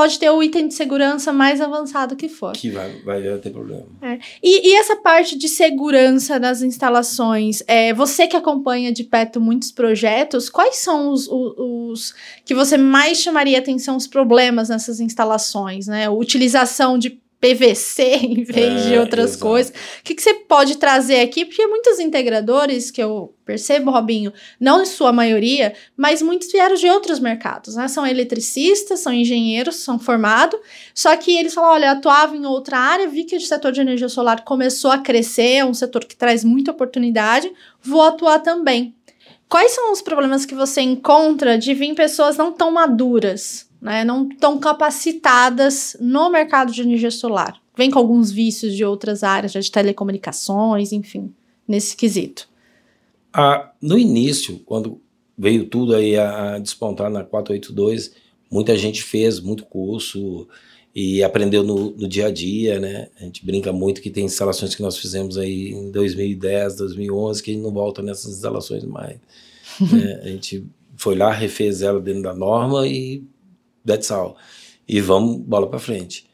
pode ter o item de segurança mais avançado que for. Que vai, vai ter problema. É. E, e, essa parte de segurança das instalações, é, você que acompanha de perto muitos projetos, quais são os, os, os que você mais chamaria atenção, os problemas nessas instalações, né? Utilização de PVC em vez é, de outras exato. coisas. O que, que você pode trazer aqui? Porque muitos integradores que eu percebo, Robinho, não em sua maioria, mas muitos vieram de outros mercados, né? São eletricistas, são engenheiros, são formados, só que eles falam, olha, atuava em outra área, vi que o setor de energia solar começou a crescer, é um setor que traz muita oportunidade, vou atuar também. Quais são os problemas que você encontra de vir pessoas não tão maduras né, não estão capacitadas no mercado de energia solar. Vem com alguns vícios de outras áreas, de telecomunicações, enfim, nesse quesito. Ah, no início, quando veio tudo aí a, a despontar na 482, muita gente fez muito curso e aprendeu no, no, dia a dia, né? A gente brinca muito que tem instalações que nós fizemos aí em 2010, 2011 que a gente não volta nessas instalações mais. né? A gente foi lá, refez ela dentro da norma e that's all. E vamos bola para frente.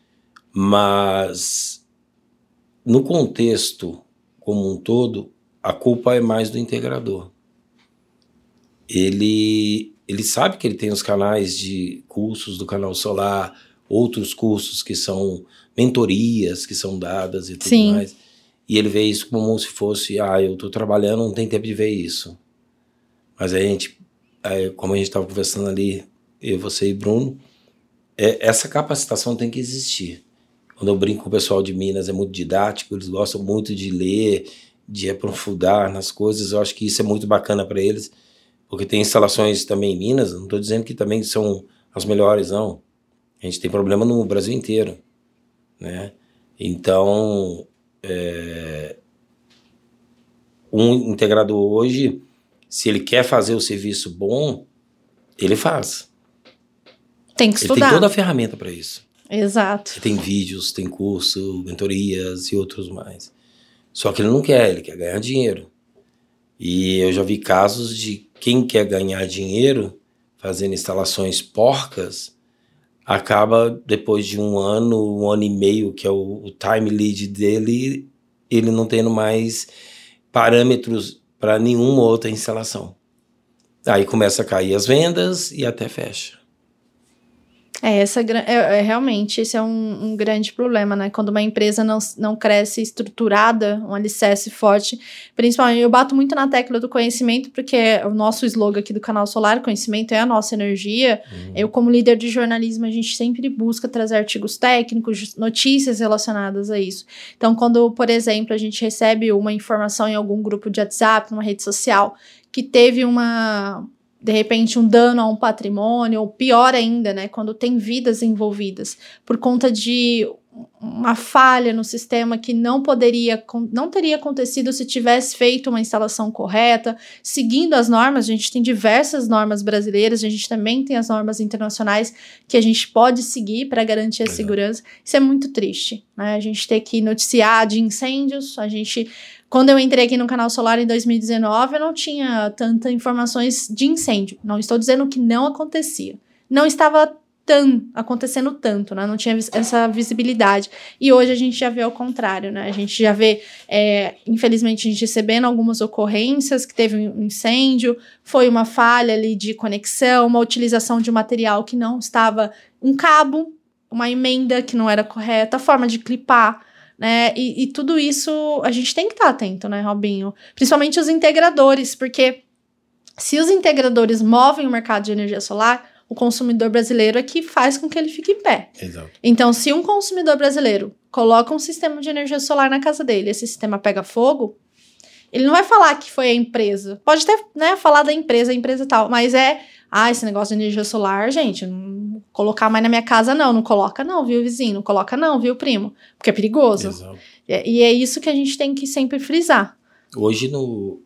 Mas no contexto como um todo, a culpa é mais do integrador. Ele ele sabe que ele tem os canais de cursos do canal Solar, outros cursos que são mentorias que são dadas e tudo Sim. mais. E ele vê isso como se fosse, ah, eu estou trabalhando, não tem tempo de ver isso. Mas a gente, como a gente estava conversando ali eu, você e Bruno, é, essa capacitação tem que existir. Quando eu brinco com o pessoal de Minas, é muito didático, eles gostam muito de ler, de aprofundar nas coisas. Eu acho que isso é muito bacana para eles, porque tem instalações também em Minas, não estou dizendo que também são as melhores, não. A gente tem problema no Brasil inteiro, né? Então, é, um integrador hoje, se ele quer fazer o serviço bom, ele faz. Tem que estudar. Ele tem toda a ferramenta para isso. Exato. Ele tem vídeos, tem curso, mentorias e outros mais. Só que ele não quer, ele quer ganhar dinheiro. E eu já vi casos de quem quer ganhar dinheiro fazendo instalações porcas, acaba depois de um ano, um ano e meio, que é o, o time lead dele, ele não tendo mais parâmetros para nenhuma outra instalação. Aí começa a cair as vendas e até fecha. É, essa, é, é, realmente, esse é um, um, grande problema, né? Quando uma empresa não, não cresce estruturada, um alicerce forte. Principalmente, eu bato muito na tecla do conhecimento, porque o nosso slogan aqui do canal Solar, conhecimento é a nossa energia. Uhum. Eu, como líder de jornalismo, a gente sempre busca trazer artigos técnicos, notícias relacionadas a isso. Então, quando, por exemplo, a gente recebe uma informação em algum grupo de WhatsApp, numa rede social, que teve uma, de repente um dano a um patrimônio, ou pior ainda, né, quando tem vidas envolvidas, por conta de uma falha no sistema que não poderia, não teria acontecido se tivesse feito uma instalação correta, seguindo as normas. A gente tem diversas normas brasileiras, a gente também tem as normas internacionais que a gente pode seguir para garantir a segurança. Isso é muito triste, né? A gente ter que noticiar de incêndios, a gente quando eu entrei aqui no canal Solar em 2019, eu não tinha tantas informações de incêndio. Não estou dizendo que não acontecia. Não estava tão acontecendo tanto, né? Não tinha essa visibilidade. E hoje a gente já vê ao contrário, né? A gente já vê, é, infelizmente, a gente recebendo algumas ocorrências que teve um incêndio, foi uma falha ali de conexão, uma utilização de material que não estava, um cabo, uma emenda que não era correta, a forma de clipar né? E, e tudo isso a gente tem que estar tá atento, né, Robinho? Principalmente os integradores, porque se os integradores movem o mercado de energia solar, o consumidor brasileiro é que faz com que ele fique em pé. Exato. Então, se um consumidor brasileiro coloca um sistema de energia solar na casa dele, esse sistema pega fogo, ele não vai falar que foi a empresa. Pode até né, falar da empresa, a empresa tal, mas é ah, esse negócio de energia solar, gente, não colocar mais na minha casa, não. Não coloca, não, viu, vizinho? Não coloca, não, viu, primo? Porque é perigoso. Exato. E, e é isso que a gente tem que sempre frisar. Hoje, no,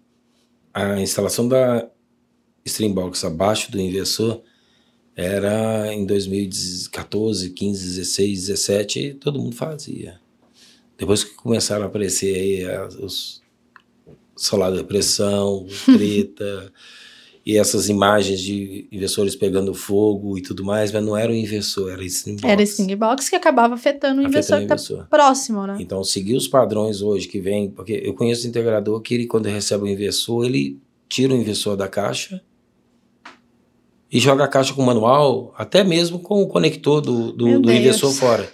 a instalação da Streambox abaixo do inversor era em 2014, 15, 16, 17, todo mundo fazia. Depois que começaram a aparecer aí os solar de pressão, treta e essas imagens de investidores pegando fogo e tudo mais, mas não era o investidor, era esse box. Era esse box que acabava afetando o investidor que está próximo, né? Então, seguir os padrões hoje que vem, porque eu conheço integrador que ele, quando recebe o investidor, ele tira o investidor da caixa e joga a caixa com o manual, até mesmo com o conector do, do, do investidor fora.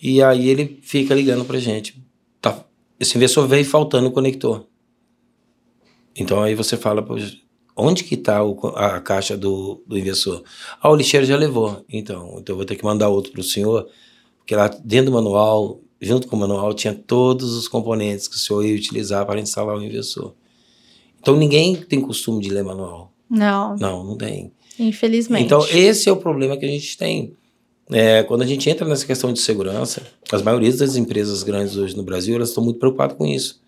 E aí ele fica ligando pra gente. Tá, esse investidor veio faltando o conector. Então aí você fala, onde que está a caixa do, do investidor? Ah, o lixeiro já levou. Então, então eu vou ter que mandar outro para o senhor, porque lá dentro do manual, junto com o manual, tinha todos os componentes que o senhor ia utilizar para instalar o investidor. Então ninguém tem costume de ler manual. Não. Não, não tem. Infelizmente. Então esse é o problema que a gente tem. É, quando a gente entra nessa questão de segurança, as maiorias das empresas grandes hoje no Brasil, elas estão muito preocupadas com isso.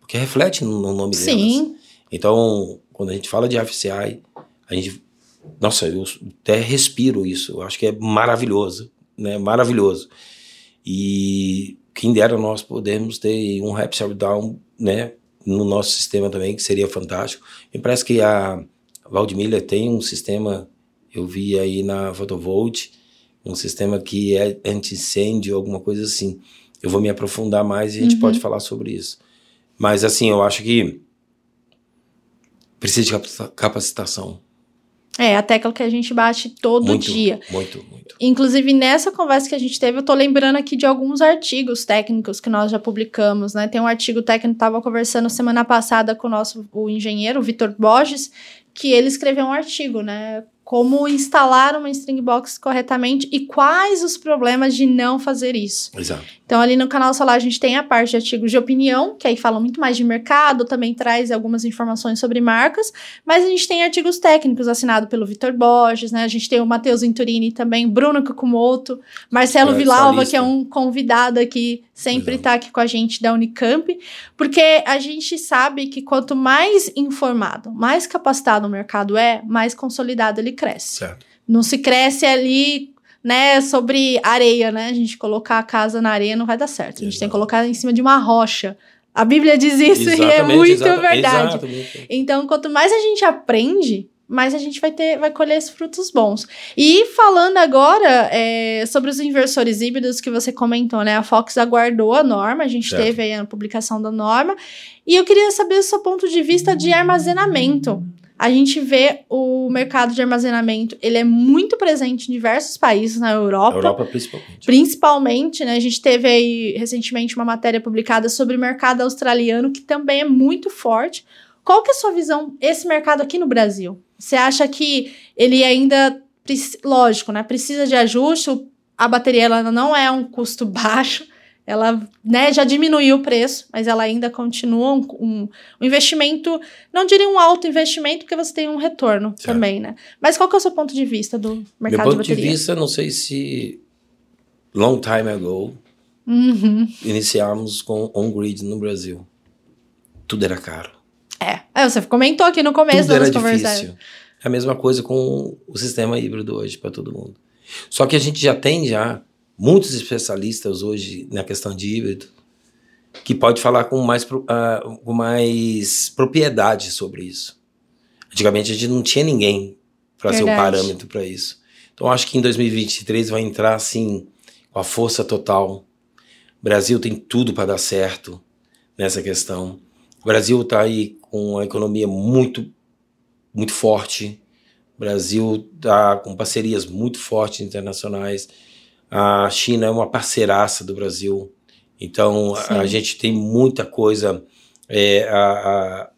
Porque reflete no, no nome Sim. delas. Sim. Então, quando a gente fala de FCI, a gente. Nossa, eu até respiro isso. Eu acho que é maravilhoso, né? Maravilhoso. E quem dera nós podemos ter um rap down, né? No nosso sistema também, que seria fantástico. Me parece que a Valdemilha tem um sistema, eu vi aí na Photovolt, um sistema que é anti-incêndio, alguma coisa assim. Eu vou me aprofundar mais e a gente uhum. pode falar sobre isso. Mas assim, eu acho que precisa de capacitação. É, a tecla que a gente bate todo muito, dia. Muito, muito. Inclusive, nessa conversa que a gente teve, eu tô lembrando aqui de alguns artigos técnicos que nós já publicamos, né? Tem um artigo técnico, estava conversando semana passada com o nosso o engenheiro, o Vitor Borges, que ele escreveu um artigo, né? como instalar uma string box corretamente e quais os problemas de não fazer isso. Exato. Então, ali no canal Solar, a gente tem a parte de artigos de opinião, que aí fala muito mais de mercado, também traz algumas informações sobre marcas, mas a gente tem artigos técnicos assinado pelo Vitor Borges, né? A gente tem o Matheus Venturini também, Bruno Kukumoto, Marcelo É, solista. que é um convidado aqui, sempre está aqui com a gente da Unicamp, porque a gente sabe que quanto mais informado, mais capacitado o mercado é, mais consolidado ele cresce Certo. não se cresce ali, né, sobre areia, né? A gente colocar a casa na areia não vai dar certo. A gente tem que Exato. colocar em cima de uma rocha. A Bíblia diz isso e é Exatamente, muito exata- verdade. Exatamente. Então, quanto mais a gente aprende, mais a gente vai ter, vai colher esses frutos bons. E falando agora é, sobre os inversores híbridos que você comentou, né? A Fox aguardou a norma, a gente Certo. teve aí a publicação da norma. E eu queria saber o seu ponto de vista de armazenamento. A gente vê o mercado de armazenamento, ele é muito presente em diversos países na Europa. Europa principalmente. Principalmente, né? A gente teve aí recentemente uma matéria publicada sobre o mercado australiano, que também é muito forte. Qual que é a sua visão, esse mercado aqui no Brasil? Você acha que ele ainda, lógico, né? Precisa de ajuste, a bateria ela não é um custo baixo, ela né, já diminuiu o preço, mas ela ainda continua um, um- um investimento, não diria um alto investimento, porque você tem um retorno Certo. também, né? Mas qual que é o seu ponto de vista do Meu mercado ponto de vista, não sei se long time ago Uhum. iniciamos com on-grid no Brasil. Tudo era caro. É. É, você comentou aqui no começo Tudo era difícil. É a mesma coisa com o sistema híbrido hoje para todo mundo. Só que a gente já tem já muitos especialistas hoje na questão de híbrido que pode falar com mais, ah, com mais propriedade sobre isso. Antigamente a gente não tinha ninguém para ser o parâmetro para isso. Então acho que em 2023 vai entrar assim com a força total. O Brasil tem tudo para dar certo nessa questão. O Brasil está aí com uma economia muito, muito forte. O Brasil está com parcerias muito fortes internacionais. A China é uma parceiraça do Brasil. Então, a, a Sim. gente tem muita coisa é, a, a,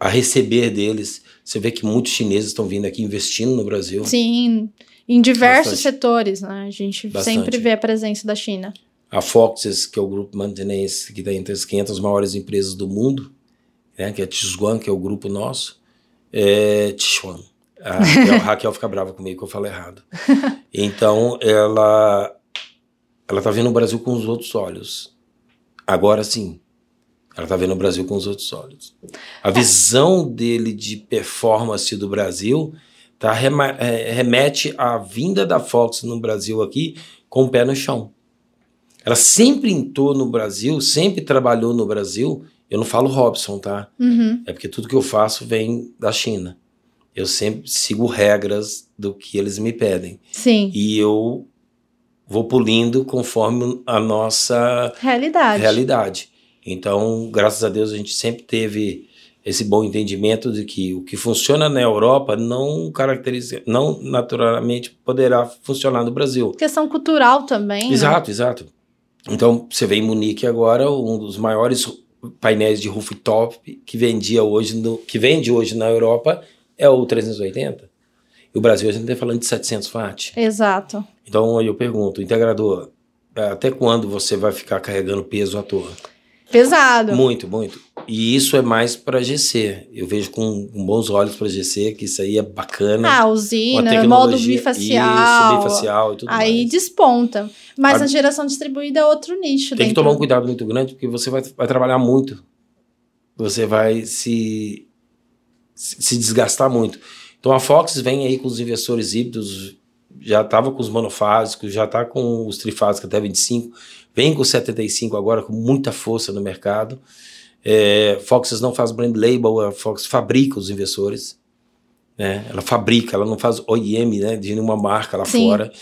a receber deles. Você vê que muitos chineses estão vindo aqui investindo no Brasil. Sim, em diversos Bastante. setores, né? A gente Bastante. sempre vê a presença da China. A Foxes, que é o grupo mantenense que está entre as 500 maiores empresas do mundo, né, que é a Tizguan, que é o grupo nosso, é Tichuan. A Raquel, a Raquel fica brava comigo que eu falo errado. Então, ela ela está vendo o Brasil com os outros olhos. Agora sim, ela está vendo o Brasil com os outros olhos. A visão dele de performance do Brasil tá, é, remete à vinda da Fox no Brasil aqui com o pé no chão. Ela sempre entrou no Brasil, sempre trabalhou no Brasil. Eu não falo Robson, tá? Uhum. É porque tudo que eu faço vem da China. Eu sempre sigo regras do que eles me pedem. Sim, E eu vou pulindo conforme a nossa realidade. realidade. Então, graças a Deus, a gente sempre teve esse bom entendimento de que o que funciona na Europa não caracteriza, não naturalmente poderá funcionar no Brasil. Questão cultural também. né? Exato, exato. Então, você vê em Munique agora um dos maiores painéis de rooftop que vendia hoje no, que vende hoje na Europa é o 380. E o Brasil a gente está falando de 700 watt. Exato. Então, aí eu pergunto, integrador, até quando você vai ficar carregando peso à toa? Pesado. Muito, muito. E isso é mais para GC. Eu vejo com, com bons olhos para GC que isso aí é bacana. Ah, usina, modo bifacial. Isso, bifacial e tudo Aí mais. desponta. Mas Sabe? a geração distribuída é outro nicho. Tem que dentro- tomar um cuidado muito grande, porque você vai, vai trabalhar muito. Você vai se, se desgastar muito. Então a Fox vem aí com os investidores híbridos, já estava com os monofásicos, já está com os trifásicos até 25, vem com o 75 agora com muita força no mercado. É, Fox não faz brand label, a Fox fabrica os investidores. Né? Ela fabrica, ela não faz OEM né, de nenhuma marca lá Sim. fora.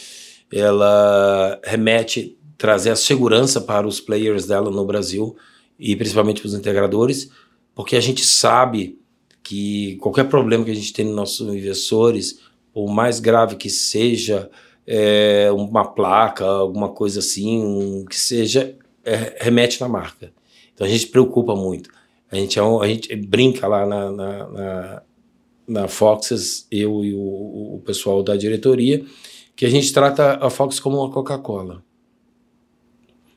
Ela remete, trazer a segurança para os players dela no Brasil e principalmente para os integradores, porque a gente sabe que qualquer problema que a gente tem nos nossos investidores, por mais grave que seja, é, uma placa, alguma coisa assim, um, que seja, é, remete na marca. Então a gente preocupa muito. A gente, é um- a gente brinca lá na, na, na, na Foxes, eu e o, o pessoal da diretoria, que a gente trata a Fox como uma Coca-Cola.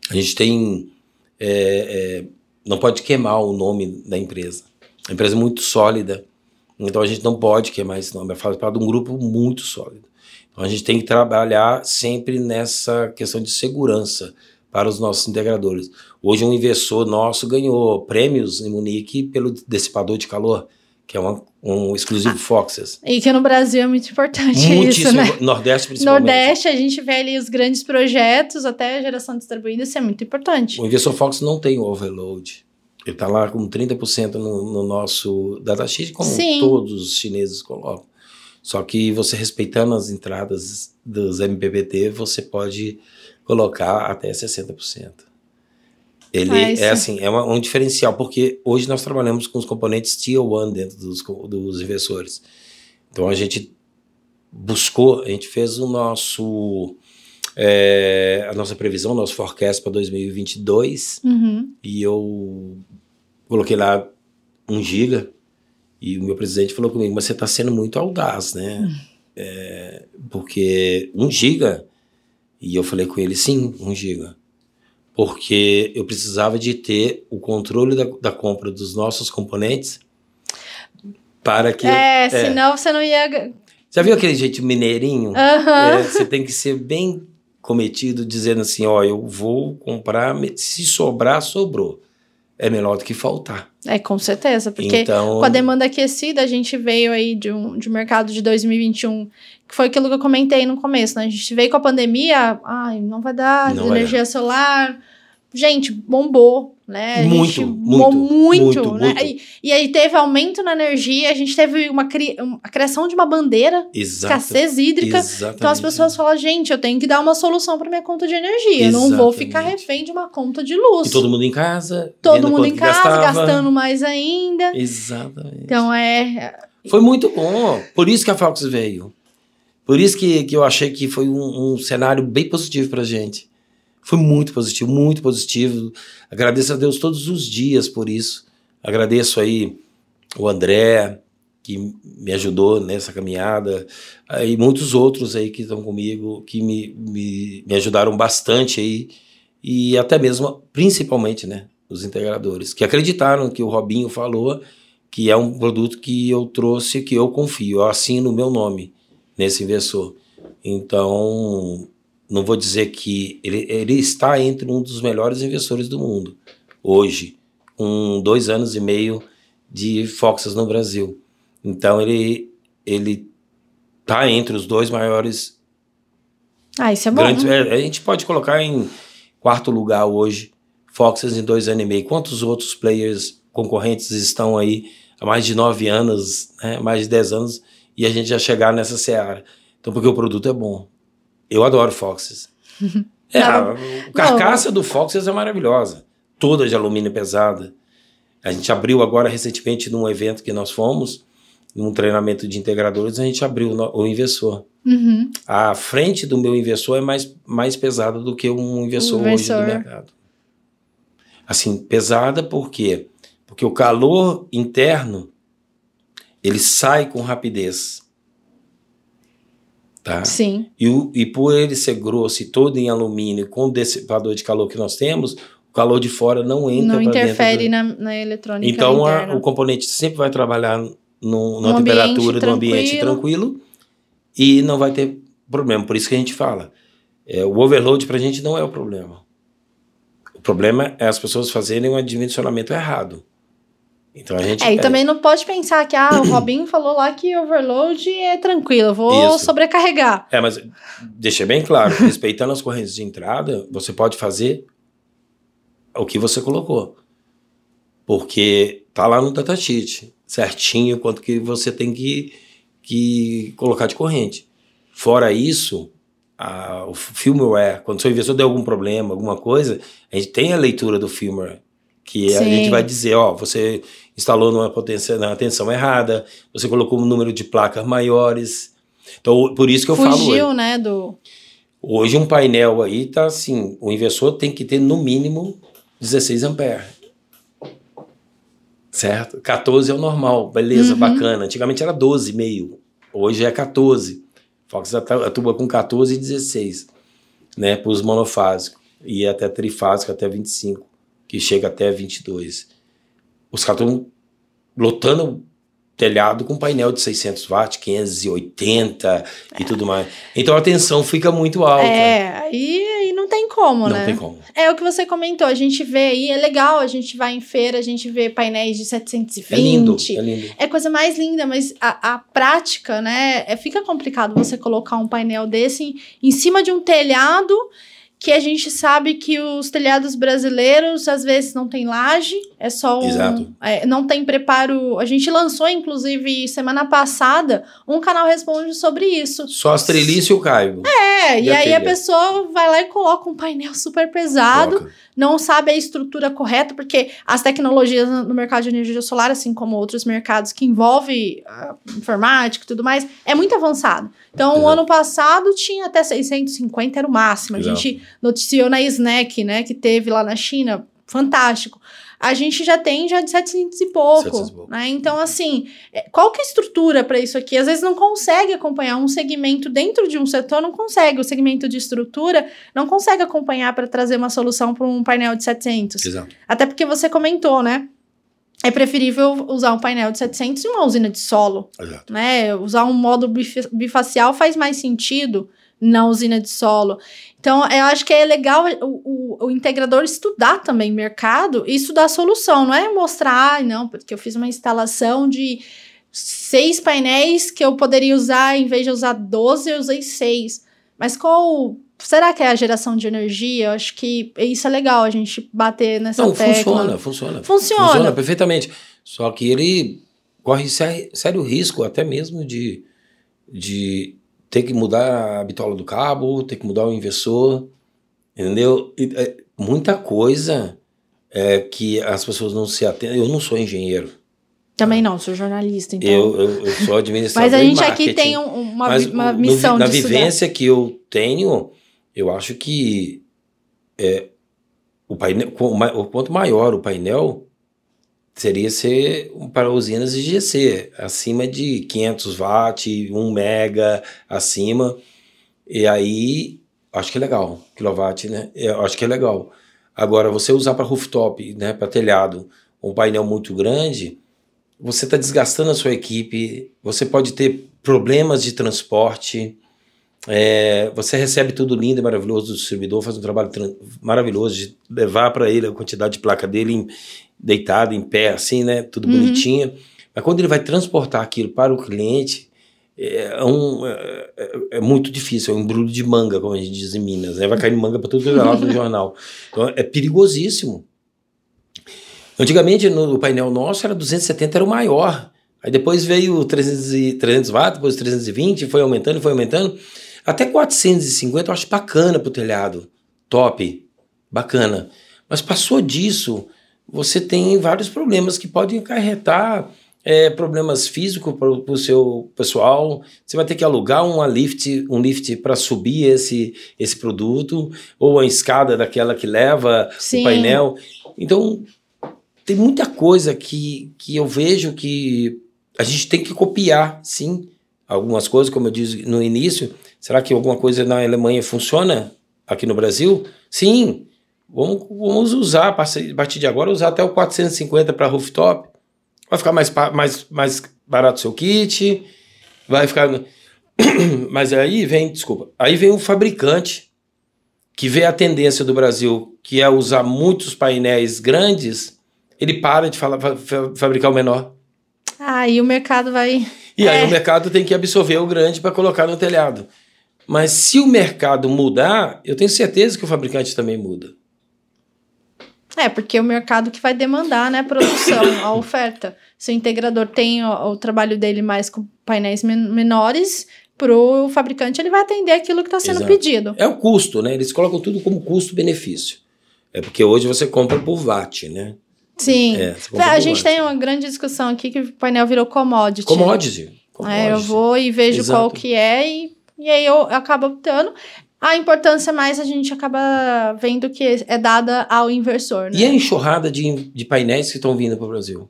A gente tem. É, é, não pode queimar o nome da empresa. A empresa é muito sólida, então a gente não pode queimar esse nome. É faz parte de um grupo muito sólido. Então a gente tem que trabalhar sempre nessa questão de segurança para os nossos integradores. Hoje um investidor nosso ganhou prêmios em Munique pelo dissipador de calor, que é uma, um exclusivo ah, Foxes. E que no Brasil é muito importante Muitíssimo, isso, né? Nordeste principalmente. Nordeste a gente vê ali os grandes projetos, até a geração distribuída, isso é muito importante. O investidor Fox não tem overload. Ele está lá com 30% no, no nosso datasheet, como Sim. todos os chineses colocam. Só que você respeitando as entradas dos MPPT, você pode colocar até 60%. Ele é, é assim, é uma, um diferencial, porque hoje nós trabalhamos com os componentes Tier 1 dentro dos, dos investidores. Então a gente buscou, a gente fez o nosso é, a nossa previsão, nosso forecast para 2022, uhum. e eu coloquei lá um giga, e o meu presidente falou comigo, mas você está sendo muito audaz, né? Uhum. É, porque um giga, e eu falei com ele, sim, um giga, porque eu precisava de ter o controle da, da compra dos nossos componentes para que... É, é, senão você não ia... Já viu aquele jeito mineirinho? Uhum. É, você tem que ser bem cometido dizendo assim, ó, eu vou comprar, se sobrar, sobrou. É melhor do que faltar. É, com certeza, porque então... com a demanda aquecida, a gente veio aí de um, de um mercado de 2021, que foi aquilo que eu comentei no começo, né? A gente veio com a pandemia, ai, não vai dar, não energia vai dar. solar, gente, bombou, né? A muito, gente muito, muito, muito, né? Muito. E, e, aí teve aumento na energia, a gente teve uma, cri, uma criação de uma bandeira, Exato, escassez hídrica. Exatamente. Então as pessoas falam, gente, eu tenho que dar uma solução para minha conta de energia. Exatamente. Eu não vou ficar refém de uma conta de luz. E todo mundo em casa. Todo mundo em casa, gastava. gastando mais ainda. Exatamente. Então é. Foi muito bom. Por isso que a Fox veio. Por isso que, que eu achei que foi um, um cenário bem positivo pra gente. Foi muito positivo, muito positivo. Agradeço a Deus todos os dias por isso. Agradeço aí o André, que me ajudou nessa caminhada, e muitos outros aí que estão comigo, que me, me, me ajudaram bastante aí, e até mesmo, principalmente, né, os integradores, que acreditaram que o Robinho falou que é um produto que eu trouxe, que eu confio, eu assino o meu nome nesse investidor. Então, não vou dizer que ele, ele está entre um dos melhores investidores do mundo hoje, com dois anos e meio de Foxes no Brasil. Então ele ele está entre os dois maiores. Ah, isso é bom. Grandes, é, a gente pode colocar em quarto lugar hoje Foxes em dois anos e meio. Quantos outros players concorrentes estão aí há mais de nove anos, né, mais de dez anos, e a gente já chegar nessa seara? Então, porque o produto é bom. Eu adoro Foxes. é, a, carcaça do Foxes é maravilhosa. Toda de alumínio pesada. A gente abriu agora recentemente num evento que nós fomos, num treinamento de integradores, a gente abriu o, o inversor. Uhum. A frente do meu inversor é mais, mais pesada do que um inversor, um hoje do mercado. Assim, pesada por quê? Porque o calor interno ele sai com rapidez tá? Sim. E, o, e por ele ser grosso e todo em alumínio, com o dissipador de calor que nós temos, o calor de fora não entra Não interfere do... na, na eletrônica Então a, o componente sempre vai trabalhar no, numa um temperatura, num ambiente tranquilo e não vai ter problema. Por isso que a gente fala, é, o overload para a gente não é o problema. O problema é as pessoas fazerem um dimensionamento errado. Então a gente. É, e também não pode pensar que ah, o Robinho falou lá que overload é tranquilo, eu vou Isso. sobrecarregar. É, mas deixa bem claro, respeitando as correntes de entrada, você pode fazer o que você colocou. Porque tá lá no datasheet, certinho quanto que você tem que, que colocar de corrente. Fora isso, a, o firmware, quando o seu investidor der algum problema, alguma coisa, a gente tem a leitura do firmware que Sim. a gente vai dizer, ó, você instalou numa potência, na tensão errada, você colocou um número de placas maiores. Então, por isso que eu Fugiu, falo. Fugiu, né, do... Hoje um painel aí tá assim, o inversor tem que ter no mínimo 16 amperes. Certo? 14 é o normal, beleza, uhum. bacana. Antigamente era 12,5, hoje é 14. Fox atua com 14 e 16, né, para os monofásicos. E até trifásico, até 25, que chega até 22. Os caras estão lotando telhado com painel de 600 watts, 580 é. e tudo mais. Então a tensão fica muito alta. É, aí, aí não tem como, não né? Não tem como. É o que você comentou, a gente vê aí, é legal, a gente vai em feira, a gente vê painéis de 720. É lindo, é lindo. É coisa mais linda, mas a, a prática, né, é, fica complicado você colocar um painel desse em, em cima de um telhado que a gente sabe que os telhados brasileiros às vezes não tem laje, é só um. Exato. É, não tem preparo. A gente lançou, inclusive, semana passada, um canal responde sobre isso. Só as treliças e o caibo. É, e, e aí a, a pessoa vai lá e coloca um painel super pesado. Coloca não sabe a estrutura correta, porque as tecnologias no mercado de energia solar, assim como outros mercados que envolvem uh, informática e tudo mais, é muito avançado. Então, o ano passado tinha até 650, era o máximo. A Exato. gente noticiou na Snack, né, que teve lá na China, fantástico a gente já tem já de 700 e pouco, 700 e pouco. né? Então, assim, é, qual que é a estrutura para isso aqui? Às vezes não consegue acompanhar um segmento dentro de um setor, não consegue. O segmento de estrutura não consegue acompanhar para trazer uma solução para um painel de 700. Exato. Até porque você comentou, né? É preferível usar um painel de 700 e uma usina de solo. Exato. Né? Usar um modo bifacial faz mais sentido na usina de solo. Então, eu acho que é legal o, o, o, integrador estudar também mercado e estudar a solução, não é mostrar, não, porque eu fiz uma instalação de seis painéis que eu poderia usar, em vez de usar 12, eu usei seis. Mas qual. Será que é a geração de energia? Eu acho que isso é legal a gente bater nessa não, tecla. Funciona, funciona. Funciona. Funciona perfeitamente. Só que ele corre sério risco até mesmo de, de ter que mudar a bitola do cabo, ter que mudar o inversor, entendeu? E, é, muita coisa é, que as pessoas não se atendem. Eu não sou engenheiro. Também não, sou jornalista, então. Eu, eu, eu sou administrador. Mas a gente aqui tem um, uma, Mas uma missão no, Na vivência que eu tenho, eu acho que é, o painel, o quanto maior o painel, seria ser para usinas de GC, acima de 500 watts, 1 mega acima. E aí, acho que é legal, quilowatt, né? Eu acho que é legal. Agora, você usar para rooftop, né, para telhado, um painel muito grande, você está desgastando a sua equipe, você pode ter problemas de transporte, é, você recebe tudo lindo e maravilhoso do distribuidor, faz um trabalho maravilhoso de levar para ele a quantidade de placa dele em, deitado, em pé, assim, né? Tudo uhum. bonitinho. Mas quando ele vai transportar aquilo para o cliente, é, um, é, é, é, muito difícil, é um embrulho de manga, como a gente diz em Minas, né? Vai cair manga para todo lado do jornal. Então é perigosíssimo. Antigamente, no painel nosso, era 270, era o maior. Aí depois veio 300, e, 300 watts, depois 320, foi aumentando, foi aumentando. Até 450 eu acho bacana pro telhado. Top. Bacana. Mas passou disso, você tem vários problemas que podem acarretar é, problemas físicos para o seu pessoal. Você vai ter que alugar uma lift, um lift para subir esse, esse produto, ou a escada daquela que leva Sim. o painel. Então, tem muita coisa que, que eu vejo que a gente tem que copiar, sim. Algumas coisas, como eu disse no início, será que alguma coisa na Alemanha funciona aqui no Brasil? Sim. Vamos, vamos usar, a partir de agora, usar até o 450 para rooftop. Vai ficar mais, mais, mais barato o seu kit, vai ficar. Mas aí vem, desculpa, aí vem o fabricante que vê a tendência do Brasil, que é usar muitos painéis grandes, ele para de falar, fabricar o menor. Ah, e o mercado vai. E aí é. o mercado tem que absorver o grande para colocar no telhado. Mas se o mercado mudar, eu tenho certeza que o fabricante também muda. É, porque é o mercado que vai demandar, né, a produção, a oferta. Se o integrador tem o, o trabalho dele mais com painéis men menores, pro fabricante ele vai atender aquilo que está sendo Exato. pedido. É o custo, né? Eles colocam tudo como custo-benefício. É porque hoje você compra por watt, né? Sim. É, a gente tem uma grande discussão aqui que o painel virou commodity. Commodity. commodity. É, eu vou e vejo Exato. qual que é e, e aí eu acabo optando. A importância mais a gente acaba vendo que é dada ao inversor. Né? E a enxurrada de, de painéis que estão vindo para o Brasil?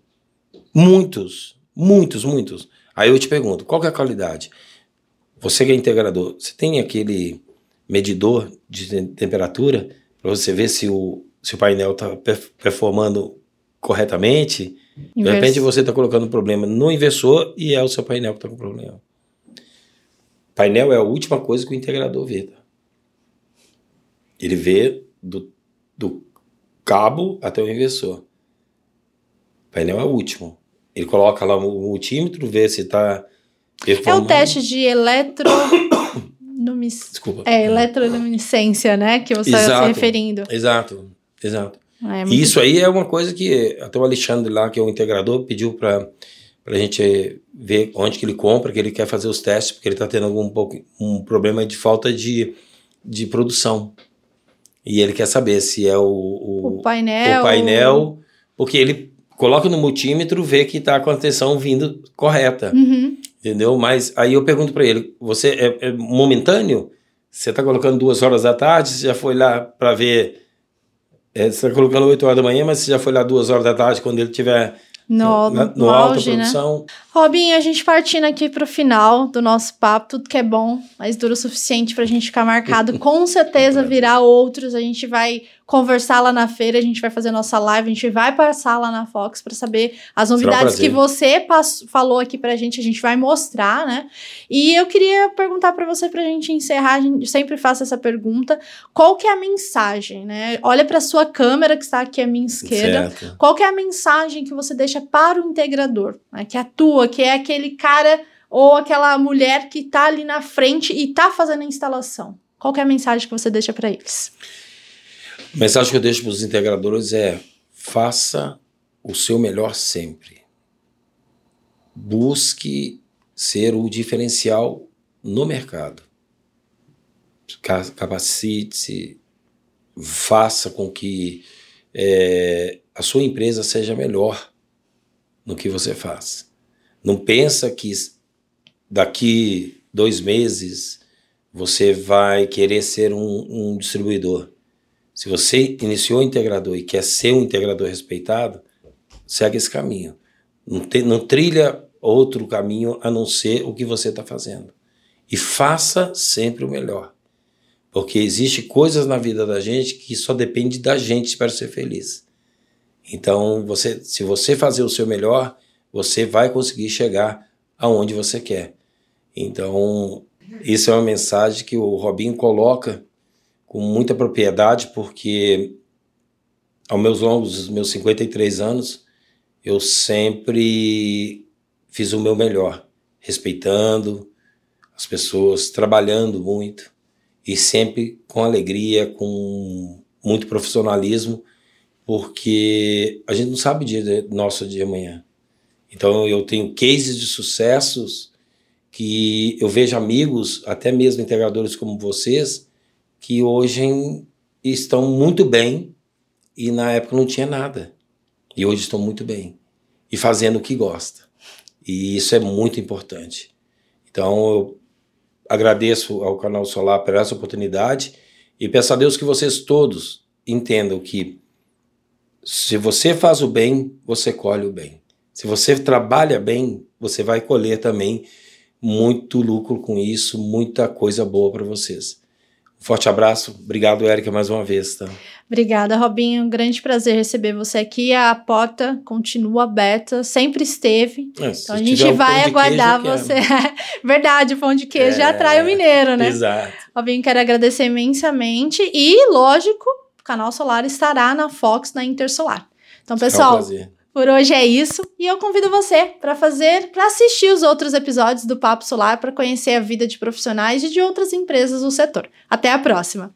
Muitos, muitos, muitos. Aí eu te pergunto, qual é a qualidade? Você que é integrador, você tem aquele medidor de temperatura para você ver se o, se o painel está performando corretamente? De repente você está colocando problema no inversor e é o seu painel que está com problema. Painel é a última coisa que o integrador vê. Tá? Ele vê do, do cabo até o inversor. O painel é o último. Ele coloca lá o multímetro, vê se está. É o teste de eletro. Desculpa. É, eletroluminescência, né? Que você está se referindo. Exato, exato. É, e isso aí é uma coisa que até o Alexandre lá, que é o integrador, pediu para a gente ver onde que ele compra, que ele quer fazer os testes, porque ele está tendo algum pouco, um problema de falta de, de produção. E ele quer saber se é o, o, o painel, o painel porque ele coloca no multímetro, vê que está com a tensão vindo correta. Uhum. Entendeu? Mas aí eu pergunto para ele: você é, é momentâneo? Você está colocando duas horas da tarde? Você já foi lá para ver? É, você está colocando oito horas da manhã, mas você já foi lá duas horas da tarde quando ele tiver no, no, no, no alta auge, né? produção. Né? Robin, a gente partindo aqui para o final do nosso papo, tudo que é bom, mas dura o suficiente para a gente ficar marcado. Com certeza virá outros. A gente vai conversar lá na feira, a gente vai fazer nossa live, a gente vai passar lá na Fox para saber as novidades um que você falou aqui pra gente, a gente vai mostrar, né? E eu queria perguntar para você pra gente encerrar, a gente sempre faço essa pergunta, qual que é a mensagem, né? Olha para sua câmera que está aqui à minha esquerda. Certo. Qual que é a mensagem que você deixa para o integrador, né? Que atua, que é aquele cara ou aquela mulher que tá ali na frente e tá fazendo a instalação? Qual é a mensagem que você deixa para eles? A mensagem que eu deixo para os integradores é: faça o seu melhor sempre. Busque ser o diferencial no mercado. Capacite-se, faça com que é, a sua empresa seja melhor no que você faz. Não pensa que daqui dois meses você vai querer ser um, um distribuidor. Se você iniciou integrador e quer ser um integrador respeitado, segue esse caminho. Não, te, não trilha outro caminho a não ser o que você está fazendo. E faça sempre o melhor. Porque existe coisas na vida da gente que só depende da gente para ser feliz. Então, você, se você fazer o seu melhor, você vai conseguir chegar aonde você quer. Então, isso é uma mensagem que o Robinho coloca com muita propriedade, porque aos meus longos, meus 53 anos, eu sempre fiz o meu melhor, respeitando as pessoas, trabalhando muito e sempre com alegria, com muito profissionalismo, porque a gente não sabe o dia nosso dia amanhã. Então eu tenho cases de sucessos que eu vejo amigos, até mesmo integradores como vocês, que hoje estão muito bem e na época não tinha nada. E hoje estão muito bem e fazendo o que gosta. E isso é muito importante. Então eu agradeço ao canal Solar por essa oportunidade e peço a Deus que vocês todos entendam que se você faz o bem, você colhe o bem. Se você trabalha bem, você vai colher também muito lucro com isso, muita coisa boa para vocês. Forte abraço. Obrigado, Érica, mais uma vez. Tá? Obrigada, Robinho. Um grande prazer receber você aqui. A porta continua aberta, sempre esteve. É, então a gente um vai aguardar você. Verdade, pão de queijo é, atrai o mineiro, né? Exato. Robinho, quero agradecer imensamente. E, lógico, o canal Solar estará na Fox, na Intersolar. Então, pessoal. É um por hoje é isso e eu convido você para fazer, para assistir os outros episódios do Papo Solar para conhecer a vida de profissionais e de outras empresas do setor. Até a próxima.